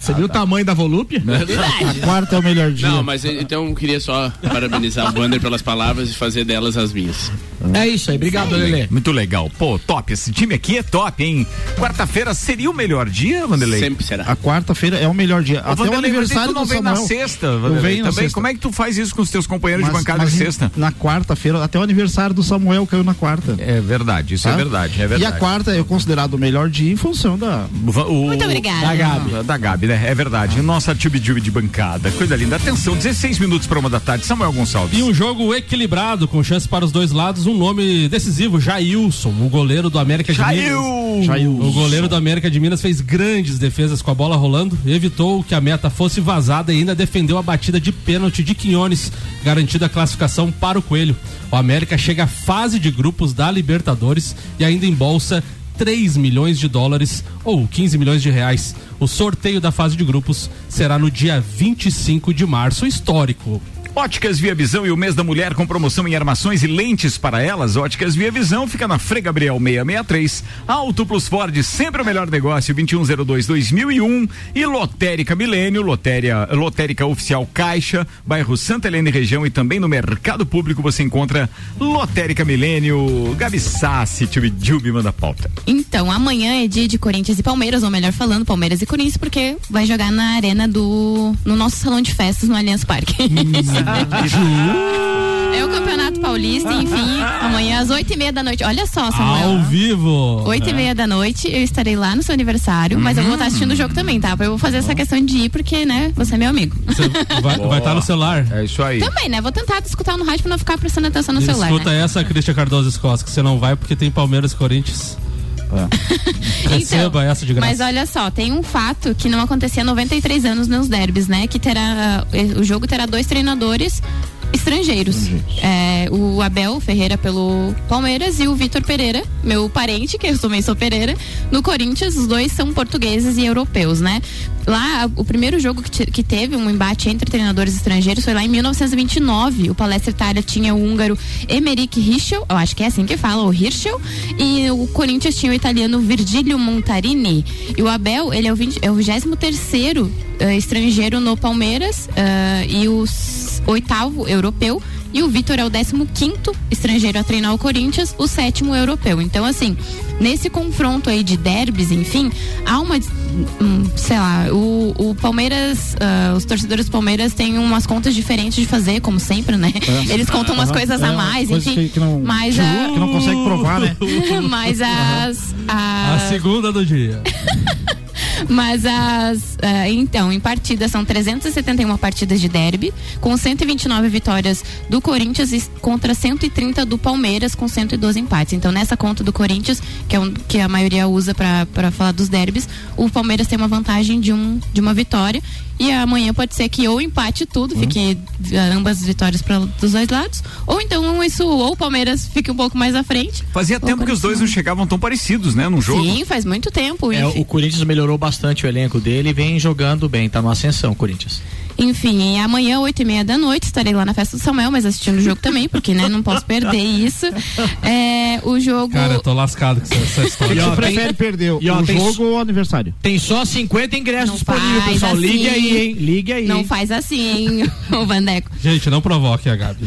Você viu o tamanho da volúpia? A quarta é o melhor dia. Não, mas então eu queria só parabenizar o Vander pelas palavras e fazer delas as minhas. É isso aí, obrigado, Lelê. Muito legal. Pô, top. Esse time aqui é top, hein? Quarta-feira seria o melhor dia, Vanderlei? Sempre será. A quarta-feira é o melhor dia. Ô, Até o Vanderlei, aniversário tu não vem na sexta, Vanderlei, venho na também. sexta. Como é que tu faz isso com os teus companheiros de bancada de sexta? Na quarta-feira, até o aniversário do Samuel caiu na quarta. É verdade, isso é Tá? verdade, é verdade. E a quarta é considerado o melhor dia em função da. O- Muito obrigada. Da Gabi. Da Gabi, né? É verdade. Nossa tube de bancada. Coisa linda. Atenção, 16 minutos para uma da tarde. Samuel Gonçalves. E um jogo equilibrado, com chance para os dois lados. Um nome decisivo, Jailson, o goleiro do América de Jail! Minas. Jailson. O goleiro do América de Minas fez grandes defesas com a bola rolando, evitou que a meta fosse vazada e ainda defendeu a batida de pênalti de Quinones, garantindo a classificação para o Coelho. O América chega à fase de grupos da Libertadores e ainda embolsa 3 milhões de dólares ou 15 milhões de reais. O sorteio da fase de grupos será no dia 25 de março, histórico. Óticas Via Visão e o mês da mulher com promoção em armações e lentes para elas. Óticas Via Visão fica na Frei Gabriel 663. Auto Plus Ford, sempre o melhor negócio, 2102-2001. E Lotérica Milênio, Lotéria, Lotérica Oficial Caixa, bairro Santa Helena e região. E também no Mercado Público você encontra Lotérica Milênio. Gabi Sassi, Tchubi manda pauta. Então, amanhã é dia de Corinthians e Palmeiras, ou melhor falando, Palmeiras e Corinthians, porque vai jogar na arena do. no nosso salão de festas no Allianz Parque. [laughs] é o Campeonato Paulista, enfim, amanhã às oito e meia da noite. Olha só, Samuel. Ao vivo. Oito e meia da noite, eu estarei lá no seu aniversário, mas eu vou estar assistindo o jogo também, tá? Eu vou fazer essa questão de ir, porque, né, você é meu amigo. Você vai estar tá no celular. É isso aí. Também, né? Vou tentar escutar no rádio pra não ficar prestando atenção no celular. Escuta né? essa, Cristian Cardoso Escosta, que você não vai porque tem Palmeiras e Corinthians. [laughs] Receba essa de graça. Mas olha só, tem um fato que não acontecia há 93 anos nos derbys, né? Que terá. eh, O jogo terá dois treinadores estrangeiros. É, o Abel Ferreira pelo Palmeiras e o Vitor Pereira, meu parente, que eu também sou Pereira, no Corinthians, os dois são portugueses e europeus, né? Lá, o primeiro jogo que, te- que teve um embate entre treinadores estrangeiros foi lá em 1929. O Palestra Itália tinha o húngaro Emerick Hirschel, eu acho que é assim que fala, o Hirschel, e o Corinthians tinha o italiano Virgilio Montarini. E o Abel, ele é o, 20, é o 23º eh, estrangeiro no Palmeiras eh, e o s- oitavo europeu. E o Vitor é o 15 estrangeiro a treinar o Corinthians, o sétimo europeu. Então, assim, nesse confronto aí de derbys, enfim, há uma. hum, sei lá, o, o Palmeiras, ah, os torcedores do Palmeiras têm umas contas diferentes de fazer, como sempre, né? É. Eles contam umas coisas É, a mais, coisas enfim. que- que não- mas que a- não consegue provar, né? [laughs] mas as. A as segunda do dia. [laughs] mas as. ah, então, em partidas são 371 partidas de derby, com 129 vitórias do Corinthians e contra 130 do Palmeiras, com 112 empates. Então, nessa conta do Corinthians, que é um, que a maioria usa para falar dos derbys, o Palmeiras tem uma vantagem de, um, de uma vitória. E amanhã pode ser que ou empate tudo, fique ah, ambas vitórias para dos dois lados, ou então isso, ou o Palmeiras fique um pouco mais à frente. Fazia tempo que os dois não chegavam tão parecidos, né? Num jogo. Sim, faz muito tempo. É, o Corinthians melhorou bastante o elenco dele e vem jogando bem, tá numa ascensão Corinthians. Enfim, e amanhã, oito e meia da noite, estarei lá na festa do Samuel, mas assistindo o jogo também, porque né, não posso perder isso. É, o jogo. Cara, eu tô lascado com essa, essa história. E ó, prefere perder e ó, o tem jogo ou o aniversário? Tem só 50 ingressos disponíveis, faz pessoal. Ligue assim. aí, hein? Ligue aí. Não hein? faz assim, [laughs] o Vandeco. Gente, não provoque a Gabi.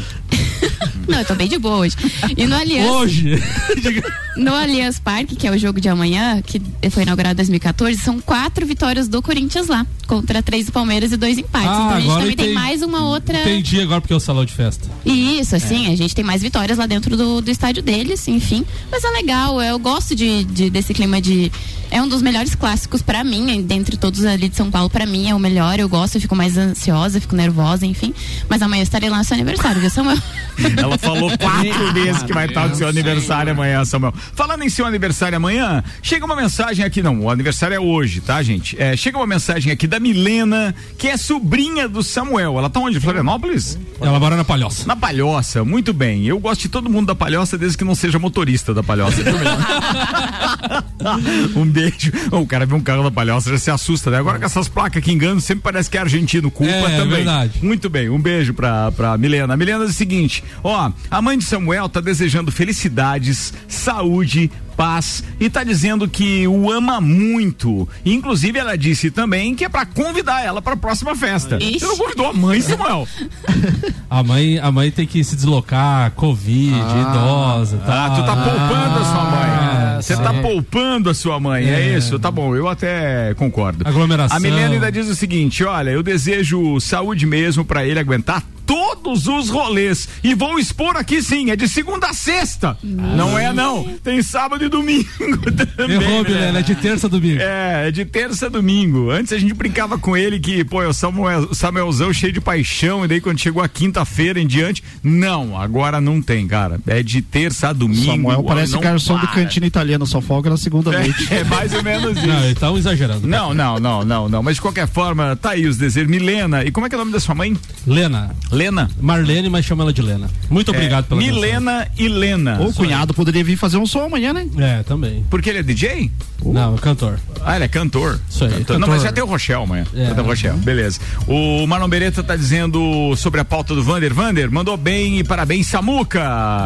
Não, eu tô bem de boa hoje. E no Aliança. Hoje. [laughs] No Allianz Parque, que é o jogo de amanhã, que foi inaugurado em 2014, são quatro vitórias do Corinthians lá, contra três do Palmeiras e dois empates. Ah, então a gente agora também tem entendi. mais uma outra. Entendi agora porque é o salão de festa. Isso, assim, a gente tem mais vitórias lá dentro do, do estádio deles, enfim. Mas é legal, eu gosto de, de- desse clima de. É um dos melhores clássicos pra mim, dentre todos ali de São Paulo, pra mim é o melhor. Eu gosto, eu fico mais ansiosa, fico nervosa, enfim. Mas amanhã eu estarei lá no seu aniversário, viu, Samuel? [laughs] Ela falou quatro vezes que vai estar no seu aniversário amanhã, Samuel. Falando em seu aniversário amanhã, chega uma mensagem aqui, não, o aniversário é hoje, tá, gente? É, chega uma mensagem aqui da Milena, que é sobrinha do Samuel. Ela tá onde? Florianópolis? Ela mora na Palhoça. Na Palhoça, muito bem. Eu gosto de todo mundo da Palhoça, desde que não seja motorista da Palhoça. [laughs] um beijo. O cara vê um carro da palhoça, já se assusta, né? Agora com essas placas que enganam, sempre parece que é argentino. Culpa É, também. verdade. Muito bem, um beijo pra, pra Milena. A Milena diz o seguinte: ó, a mãe de Samuel tá desejando felicidades, saúde, paz e tá dizendo que o ama muito. Inclusive, ela disse também que é pra convidar ela pra próxima festa. Você não convidou a mãe, Samuel? [laughs] A mãe, a mãe tem que se deslocar, Covid, idosa. Tá. Ah, tu tá poupando a sua mãe. Você sim. tá poupando a sua mãe, é. É. isso? Tá bom, eu até concordo. Aglomeração. A Milena ainda diz o seguinte: olha, eu desejo saúde mesmo pra ele aguentar todos os rolês. E vou expor aqui sim, é de segunda a sexta. Não é, não. Tem sábado e domingo [laughs] também. Errou, né? Milena, é de terça a domingo. É, é de terça a domingo. Antes a gente brincava com ele que, pô, é o Samuel, Samuelzão cheio de paixão, e daí quando chegou a quinta-feira em diante, não, agora não tem, cara. É de terça a domingo. Samuel parece garçom para. cantina italiana, só folga na segunda É, noite. é mais ou menos isso. Não, eles estão exagerando. Não, não, não, não, não. Mas de qualquer forma, tá aí os desejos. Milena, e como é que é o nome da sua mãe? Lena. Lena. Marlene, mas chama ela de Lena. Muito obrigado É, pela Milena e Lena. O cunhado poderia vir fazer um som amanhã, né? atenção. É, também. Porque ele é DJ? Não, é cantor. Ah, ele é cantor. Isso aí, Cantor. Não, cantor. mas já tem o Rochelle amanhã. É. Já tem o Rochelle, beleza. O Marlon Beretta tá dizendo sobre a pauta do Vander. Vander, mandou bem e parabéns, Samuca.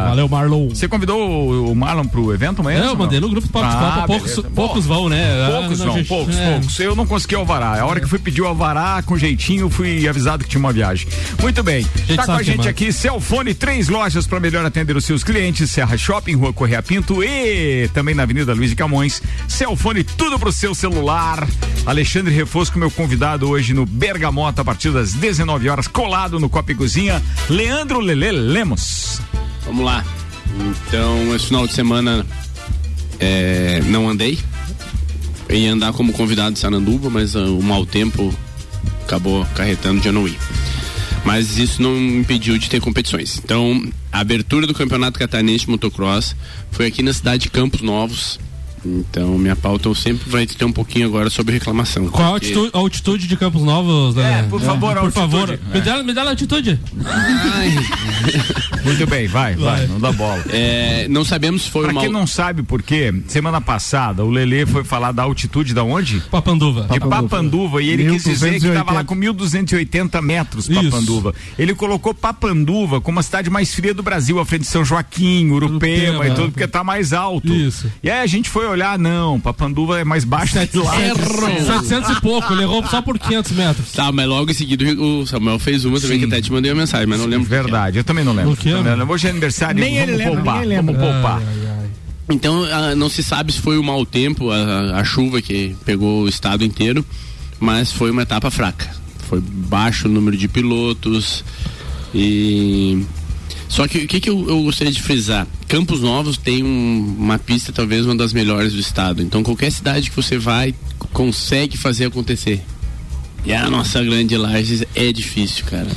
Valeu, Marlon. Você convidou o- Marlon pro evento amanhã? É, eu Samuel? No grupo do Papo de Copa, Ah, poucos, poucos vão, né? Poucos Ah, vão, gente, poucos, é. poucos. Eu não consegui alvará. A hora que fui pedir o alvará com jeitinho, fui avisado que tinha uma viagem. Muito bem. Gente tá com a gente aqui, Celfone, três lojas para melhor atender os seus clientes: Serra Shopping, Rua Correia Pinto e também na Avenida Luiz de Camões. Celfone, tudo pro seu celular. Alexandre Refosco, meu convidado hoje no Bergamota, a partir das 19 horas, colado no Copa e Cozinha. Leandro Lele Lemos. Vamos lá. Então, esse final de semana é, não andei. Ia andar como convidado de Saranduba, mas ah, o mau tempo acabou acarretando de eu não ir. Mas isso não impediu de ter competições. Então, a abertura do Campeonato Catarinense de Motocross foi aqui na cidade de Campos Novos. Então, minha pauta eu sempre vai ter um pouquinho agora sobre reclamação. Qual a porque- altitude, a altitude de Campos Novos, né? É, por favor, a por favor. altitude. Me É. dá, me dá a altitude. [laughs] Muito bem, vai, vai, Vai. não dá bola. É, não sabemos se foi Pra uma. quem não sabe por quê, semana passada o Lelê foi falar da altitude da onde? Papanduva. De Papanduva, e ele quis dizer que estava lá 1280. com 1.280 metros, Isso. Papanduva. Ele colocou Papanduva como a cidade mais fria do Brasil, à frente de São Joaquim, Urupema, Urupema. e tudo, porque tá mais alto. Isso. E aí a gente foi olhar, não, Papanduva é mais baixo que lá. 700 e pouco, ele errou só por 500 metros. Tá, mas logo em seguida o Samuel fez uma também Sim. que até te mandei uma mensagem, mas não lembro. Verdade, eu também não lembro. O quê, Também não. Hoje é aniversário, Nem vamos ele lembra, poupar, lembra. vamos poupar. Ai, ai, ai. Então ah, não se sabe se foi o mau tempo, a, a chuva que pegou o estado inteiro, mas foi uma etapa fraca. Foi baixo o número de pilotos e só que o que, que eu, eu gostaria de frisar? Campos Novos tem um- uma pista talvez uma das melhores do estado. Então qualquer cidade que você vai consegue fazer acontecer. E a nossa grande Lages é difícil, cara.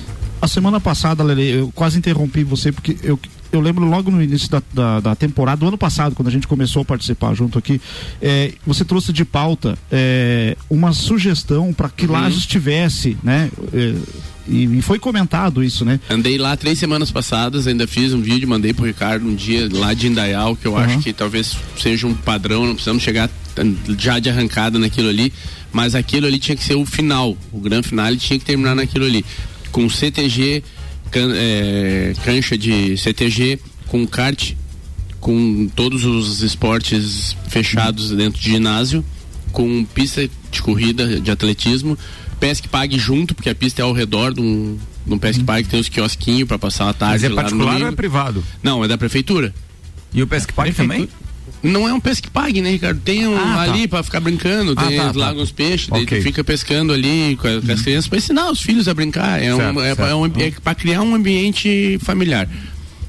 A semana passada, Lele, eu quase interrompi você porque eu, eu lembro logo no início da, da, da temporada, do ano passado, quando a gente começou a participar junto aqui, é, você trouxe de pauta é, uma sugestão para que Lages tivesse, né? é, e, e foi comentado isso, né? Andei lá três semanas passadas, ainda fiz um vídeo, mandei pro Ricardo um dia lá de Indaial, que eu acho que talvez seja um padrão, não precisamos chegar já de arrancada naquilo ali, mas aquilo ali tinha que ser o final, o grande final tinha que terminar naquilo ali, com CTG, can, é, cancha de CTG, com kart, com todos os esportes fechados dentro de ginásio, com pista de corrida de atletismo, pesque pague junto, porque a pista é ao redor de um, de um pesque pague, tem os quiosquinhos para passar a tarde Mas é particular ou é privado? Não, é da prefeitura. E o Pesque Park também? Não é um pesque pague, né, Ricardo? Tem um Ah, tá. ali pra ficar brincando, Ah, tem tá, tá. larga uns peixes, daí Ok. tu fica pescando ali com, as crianças pra ensinar os filhos a brincar. É, Certo, um, é, é um, é pra criar um ambiente familiar.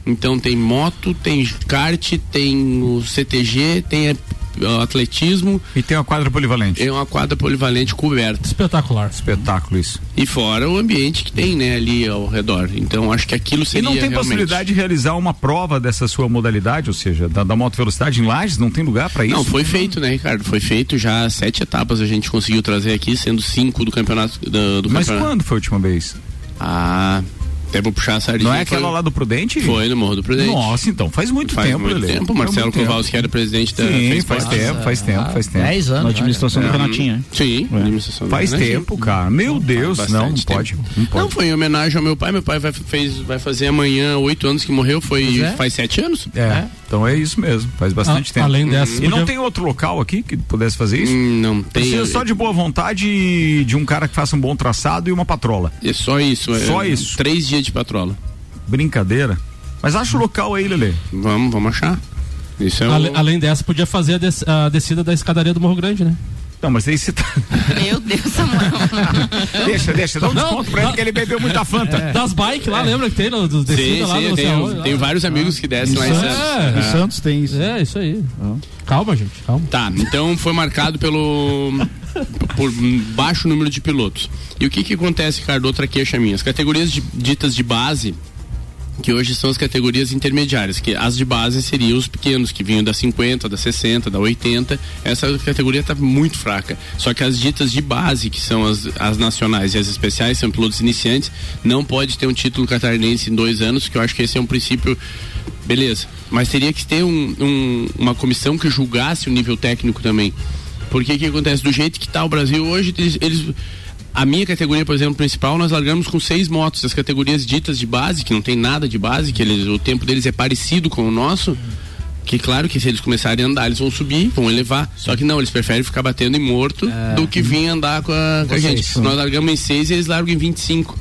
Então tem moto, tem kart, tem o CTG, tem é, o atletismo. E tem uma quadra polivalente. É uma quadra polivalente coberta. Espetacular. Espetáculo isso. E fora o ambiente que tem, né, ali ao redor. Então acho que aquilo E seria não tem realmente... possibilidade de realizar uma prova dessa sua modalidade, ou seja, da, da moto velocidade em Lages? Não tem lugar para isso? Não, foi feito, né, Ricardo? Foi feito já sete etapas a gente conseguiu trazer aqui, sendo cinco do campeonato do, do Mas campeonato. quando foi a última vez? Ah, Até vou puxar a sardinha. Não é foi- aquela lá do Prudente? Foi no Morro do Prudente. Nossa, então faz muito faz tempo, muito tempo. Faz Marcelo muito tempo. Kowalski era presidente da Sim, Fez faz Parte. tempo, faz tempo, faz tempo. Na administração do É. Renatinho, né? Sim, administração do Faz tempo, cara. Meu Deus, não, não pode. Não pode. Não, foi em homenagem ao meu pai. Meu pai vai, fez, vai fazer amanhã oito anos que morreu. Foi, é. faz sete anos? É, então é isso mesmo, faz bastante Ah, tempo. além dessa, E não tem outro local aqui que pudesse fazer isso? Hum, não tem. Precisa só de boa vontade de um cara que faça um bom traçado e uma patrola. É só isso. é, Só isso. Três dias de patrola. Brincadeira. Mas acha o local aí, Lele. Vamos, vamos achar. Isso é Ale- o... Além dessa, podia fazer a, des- a descida da escadaria do Morro Grande, né? Não, mas aí você tá. [laughs] Meu Deus, Samuel. deixa, deixa, dá um desconto pra ele que ele bebeu muita Fanta. É. Das bikes lá, lembra que tem no, dos Sim, descida lá sim, no lá. vários amigos que descem lá em Em Santos. Santos. É. Santos tem isso. É, isso aí. Calma, gente, calma. Tá, então foi marcado pelo por baixo número de pilotos. E o que que acontece, Ricardo? Outra queixa minha. As categorias de- ditas de base, que hoje são as categorias intermediárias, que as de base seriam os pequenos, que vinham da 50, da 60, da 80. Essa categoria está muito fraca. Só que as ditas de base, que são as, as nacionais e as especiais, são pilotos iniciantes, não pode ter um título catarinense em dois anos, que eu acho que esse é um princípio Beleza. Mas teria que ter um- um- uma comissão que julgasse o nível técnico também. Porque o que acontece? Do jeito que está o Brasil hoje, eles, eles- A minha categoria, por exemplo, principal, nós largamos com seis motos. As categorias ditas de base, que não tem nada de base, que eles, o tempo deles é parecido com o nosso. Que claro que se eles começarem a andar, eles vão subir, vão elevar. Só que não, eles preferem ficar batendo em morto do que vir andar com a, com a gente. Nós largamos em seis e eles largam em 25.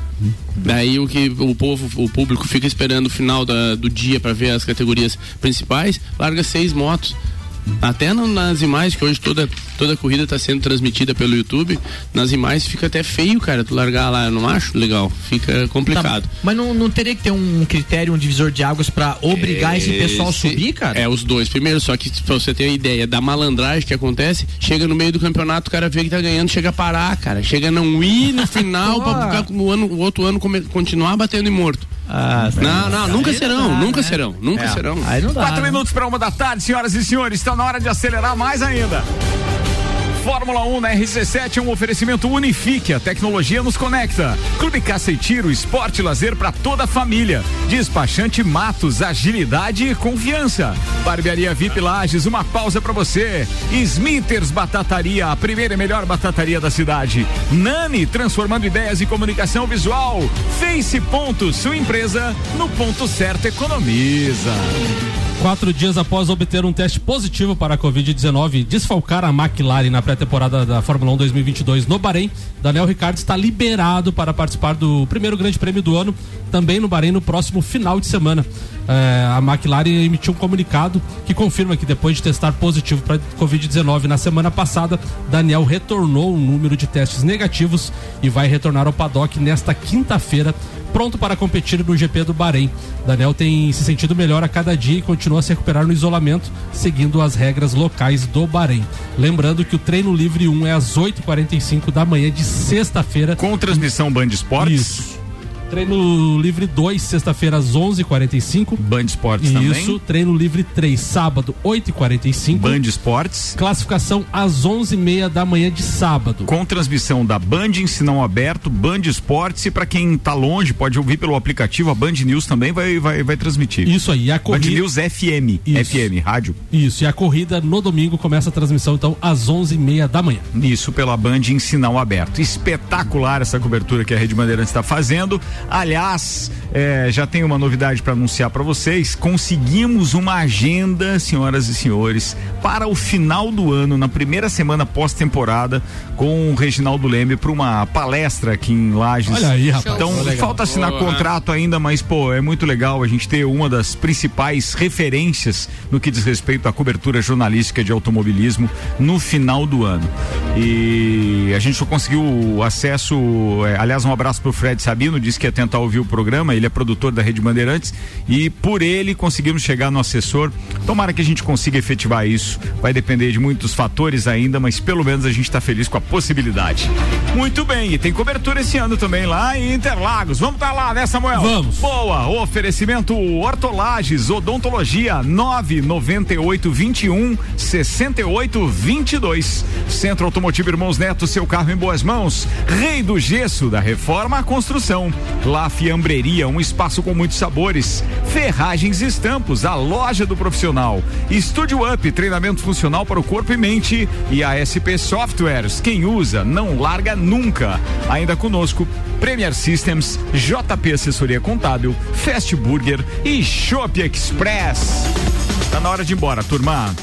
Daí o que o povo, o público fica esperando o final da- do dia para ver as categorias principais, larga seis motos. Até no- nas imagens, que hoje toda, toda corrida está sendo transmitida pelo YouTube, nas imagens fica até feio, cara, tu largar lá, eu não acho legal, fica complicado. Tá, mas não, não teria que ter um critério, um divisor de águas pra obrigar esse pessoal a Esse- subir, cara? É, os dois. Primeiro, só que pra você ter a ideia da malandragem que acontece, chega no meio do campeonato, o cara vê que tá ganhando, chega a parar, cara. Chega a não ir no final pra ficar o, ano, o outro ano come- continuar batendo em morto. Não, não, nunca serão, nunca serão, nunca É. serão. Quatro minutos para uma da tarde, senhoras e senhores. Está na hora de acelerar mais ainda. Fórmula 1 na RC7 é um oferecimento Unifique, a tecnologia nos conecta. Clube Caça e Tiro, esporte lazer para toda a família. Despachante Matos, agilidade e confiança. Barbearia VIP Lages, uma pausa para você. Smithers Batataria, a primeira e melhor batataria da cidade. Nani, transformando ideias em comunicação visual. Face Ponto, sua empresa no ponto certo economiza. Quatro dias após obter um teste positivo para a Covid-19 e desfalcar a McLaren na pré-temporada da Fórmula 1 2022 no Bahrein, Daniel Ricciardo está liberado para participar do primeiro grande prêmio do ano, também no Bahrein, no próximo final de semana. É, a McLaren emitiu um comunicado que confirma que depois de testar positivo para Covid-19 na semana passada, Daniel retornou um número de testes negativos e vai retornar ao paddock nesta quinta-feira pronto para competir no GP do Bahrein. Daniel tem se sentido melhor a cada dia e continua a se recuperar no isolamento, seguindo as regras locais do Bahrein. Lembrando que o treino livre 1 é às 8h45 da manhã de sexta-feira. Com transmissão Band Esportes? Isso. Treino livre 2, sexta-feira às 11h45. Band Esportes Isso. também. Treino livre 3, sábado, 8h45. Band Esportes. Classificação às 11h30 da manhã de sábado. Com transmissão da Band em sinal aberto, Band Esportes e para quem tá longe pode ouvir pelo aplicativo, a Band News também vai, vai, vai transmitir. Isso aí, a corrida. Band News FM, Isso. FM, rádio. Isso, e a corrida no domingo começa a transmissão então às 11h30 da manhã. Isso pela Band em sinal aberto. Espetacular essa cobertura que a Rede Bandeirantes está fazendo. Aliás, é, já tem uma novidade para anunciar para vocês. Conseguimos uma agenda, senhoras e senhores, para o final do ano, na primeira semana pós-temporada, com o Reginaldo Leme para uma palestra aqui em Lages. Olha aí, rapaz. Então, Legal. falta assinar Boa. contrato ainda, mas pô, é muito legal a gente ter uma das principais referências no que diz respeito à cobertura jornalística de automobilismo no final do ano. E a gente só conseguiu acesso, é, aliás, um abraço pro Fred Sabino, disse que ia tentar ouvir o programa, ele é produtor da Rede Bandeirantes e por ele conseguimos chegar no assessor. Tomara que a gente consiga efetivar isso. Vai depender de muitos fatores ainda, mas pelo menos a gente está feliz com a possibilidade. Muito bem, e tem cobertura esse ano também lá em Interlagos. Vamos estar lá, né, Samuel? Vamos. Boa, oferecimento Hortolages, Odontologia 998 21 68 22. Centro Automotivo Irmãos Neto, seu carro em boas mãos. Rei do Gesso, da Reforma à Construção. La Fiambreria, um espaço com muitos sabores. Ferragens e Estampos, a loja do profissional. Estúdio Up, treinamento funcional para o corpo e mente. E a SP Softwares, quem usa não larga nunca. Ainda conosco, Premier Systems, JP Assessoria Contábil, Fast Burger e Shop Express. Tá na hora de ir embora, turma.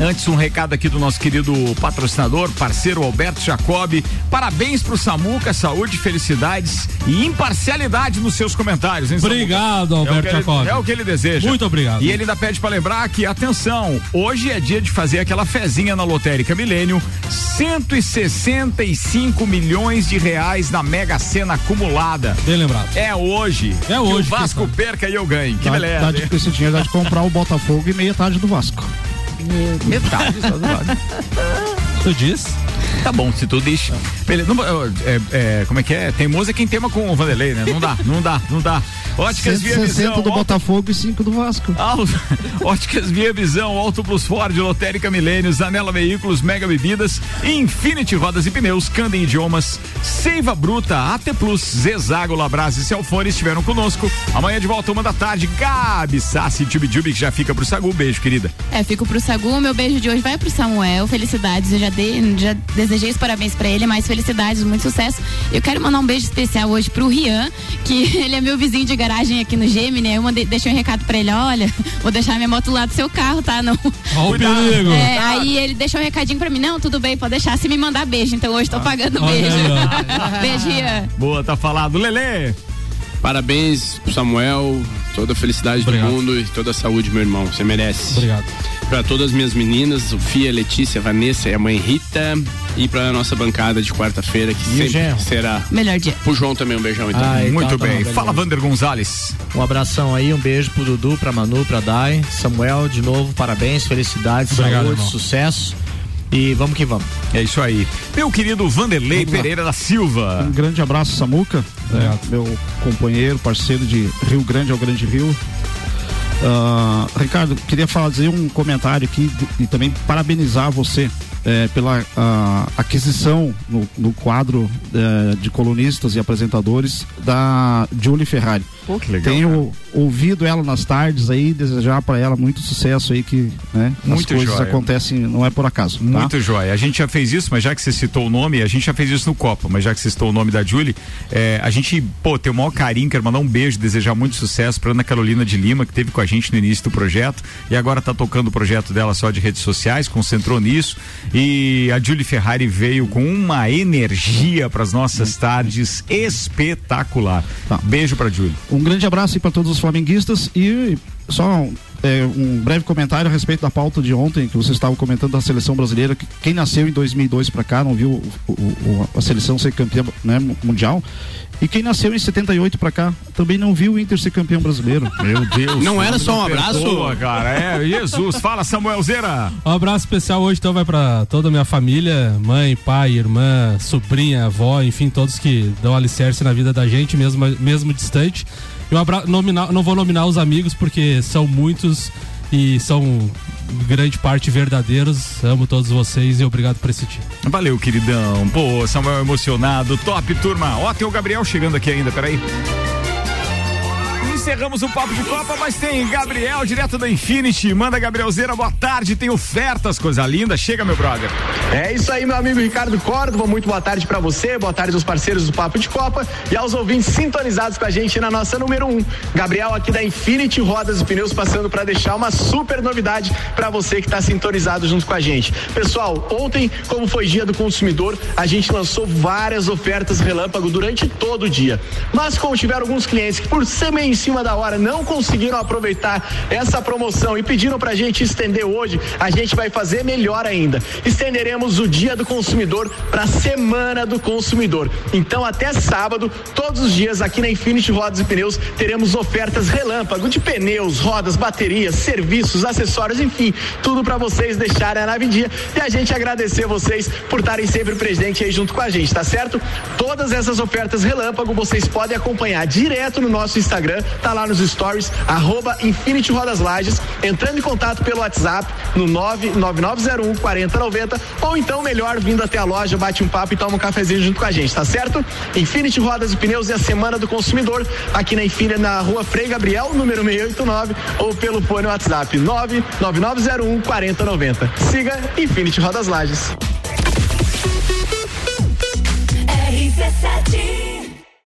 Antes, um recado aqui do nosso querido patrocinador, parceiro Alberto Jacob. Parabéns pro Samuca, saúde, felicidades e imparcialidade nos seus comentários, hein, Samuca? Obrigado, É o Alberto que ele- Jacob. É o que ele deseja. Muito obrigado. E ele ainda pede pra lembrar que, atenção, hoje é dia de fazer aquela fezinha na Lotérica Milênio. 165 milhões de reais na Mega Sena acumulada. Bem lembrado. É hoje. É Que hoje, o Vasco perca e eu ganhe. Que Dá, beleza. dá de, esse dinheiro dá de comprar o Botafogo e meia tarde do Vasco. Metade só do lado. Tu diz? Tá bom, se tu diz. Beleza, não, é, é, como é que é? Teimoso é quem tema com o Vanderlei, né? Não dá, não dá, não dá. Óticas Via 160 Visão. do Botafogo e 5 do Vasco. [laughs] Óticas Via Visão, Auto Plus Ford, Lotérica Milênios, Anela Veículos, Mega Bebidas, Infinity Rodas e Pneus, Candem Idiomas, Seiva Bruta, AT Plus, Zezago, Labras e Celfone estiveram conosco. Amanhã de volta, uma da tarde, Gabi Sassi, Tube Tube, que já fica pro Sagu. Beijo, querida. É, fico pro Sagu, meu beijo de hoje vai pro Samuel, felicidades, eu já dei, já desejei os parabéns pra ele, mais felicidades, muito sucesso. Eu quero mandar um beijo especial hoje pro Rian, que [laughs] ele é meu vizinho de garagem aqui no Gemini, eu mandei, deixei um recado pra ele, olha, vou deixar minha moto lá do seu carro, tá? Não. Ó o perigo. É, aí ele deixou um recadinho pra mim, não, tudo bem, pode deixar se me mandar beijo, então hoje tô pagando Olha beijo. [laughs] beijo, Rian. Boa, tá falado. Lelê. Parabéns pro Samuel, toda a felicidade Obrigado. do mundo e toda a saúde, meu irmão. Você merece. Obrigado. Pra todas as minhas meninas, Sofia, Letícia, Vanessa e a mãe Rita. E pra nossa bancada de quarta-feira, que E o sempre será. Melhor dia. Pro João também um beijão, então. Ah, então Muito tá bem. bom, beleza. Fala, Vander Gonzalez. Um abração aí, um beijo pro Dudu, pra Manu, pra Dai, Samuel, de novo, parabéns, felicidades, Obrigado, saúde, irmão. sucesso. E vamos que vamos. É isso aí. Meu querido Vanderlei Pereira da Silva. Um grande abraço, Samuca, né, meu companheiro, parceiro de Rio Grande ao Grande Rio. Ah, Ricardo, queria fazer um comentário aqui e também parabenizar você eh, pela ah, aquisição no, no quadro eh, de colunistas e apresentadores da Julie Ferrari. Pô, que legal, Tenho ouvido ela nas tardes aí, desejar para ela muito sucesso aí que né, as Muito coisas joia. acontecem, não é por acaso. tá? Muito jóia. A gente já fez isso, mas já que você citou o nome, a gente já fez isso no Copa, mas já que você citou o nome da Julie, é, a gente, pô, tem o maior carinho, quero mandar um beijo, desejar muito sucesso pra Ana Carolina de Lima, que teve com a gente no início do projeto e agora tá tocando o projeto dela só de redes sociais, concentrou nisso. E a Julie Ferrari veio com uma energia pras nossas tardes espetacular. Beijo pra Julie. Um grande abraço para todos os flamenguistas e só é, um breve comentário a respeito da pauta de ontem que vocês estavam comentando da seleção brasileira. que Quem nasceu em 2002 para cá não viu o- o- o- a seleção ser campeã né, mu- mundial. E quem nasceu em 78 para cá também não viu o Inter ser campeão brasileiro. [laughs] Meu Deus. Não era só um abraço? Perdoa, cara. É, Jesus. Fala, Samuel Zera. Um abraço especial hoje então vai pra toda a minha família, mãe, pai, irmã, sobrinha, avó, enfim, todos que dão alicerce na vida da gente, mesmo, mesmo distante. E um abra... nominar, não vou nominar os amigos porque são muitos e são grande parte verdadeiros. Amo todos vocês e obrigado por esse dia. Valeu, queridão. Pô, Samuel emocionado. Top, turma. Ó, tem o Gabriel chegando aqui ainda, peraí. Encerramos o papo de Copa, mas tem Gabriel direto da Infinity. Manda Gabrielzeira, boa tarde. Tem ofertas, coisa linda. Chega, meu brother. É isso aí, meu amigo Ricardo Córdova. Muito boa tarde pra você, boa tarde aos parceiros do Papo de Copa e aos ouvintes sintonizados com a gente na nossa número 1. Um. Gabriel aqui da Infinity Rodas e Pneus passando pra deixar uma super novidade pra você que tá sintonizado junto com a gente. Pessoal, ontem, como foi dia do consumidor, a gente lançou várias ofertas relâmpago durante todo o dia. Mas como tiveram alguns clientes que por ser em cima da hora não conseguiram aproveitar essa promoção e pediram pra gente estender hoje, a gente vai fazer melhor ainda. Estenderemos o Dia do Consumidor para Semana do Consumidor. Então até sábado, todos os dias aqui na Infinity Rodas e Pneus teremos ofertas relâmpago de pneus, rodas, baterias, serviços, acessórios, enfim, tudo para vocês deixarem a nave dia e a gente agradecer vocês por estarem sempre presentes aí junto com a gente, tá certo? Todas essas ofertas relâmpago vocês podem acompanhar direto no nosso Instagram, tá lá nos stories, arroba Infinity Rodas Lages, entrando em contato pelo WhatsApp no 99901 4090 Ou então, melhor, vindo até a loja, bate um papo e toma um cafezinho junto com a gente, tá certo? Infinity Rodas e Pneus e a Semana do Consumidor, aqui na Infinity, na rua Frei Gabriel, número 689, ou pelo fone WhatsApp 99901 4090. Siga Infinity Rodas Lages. RC7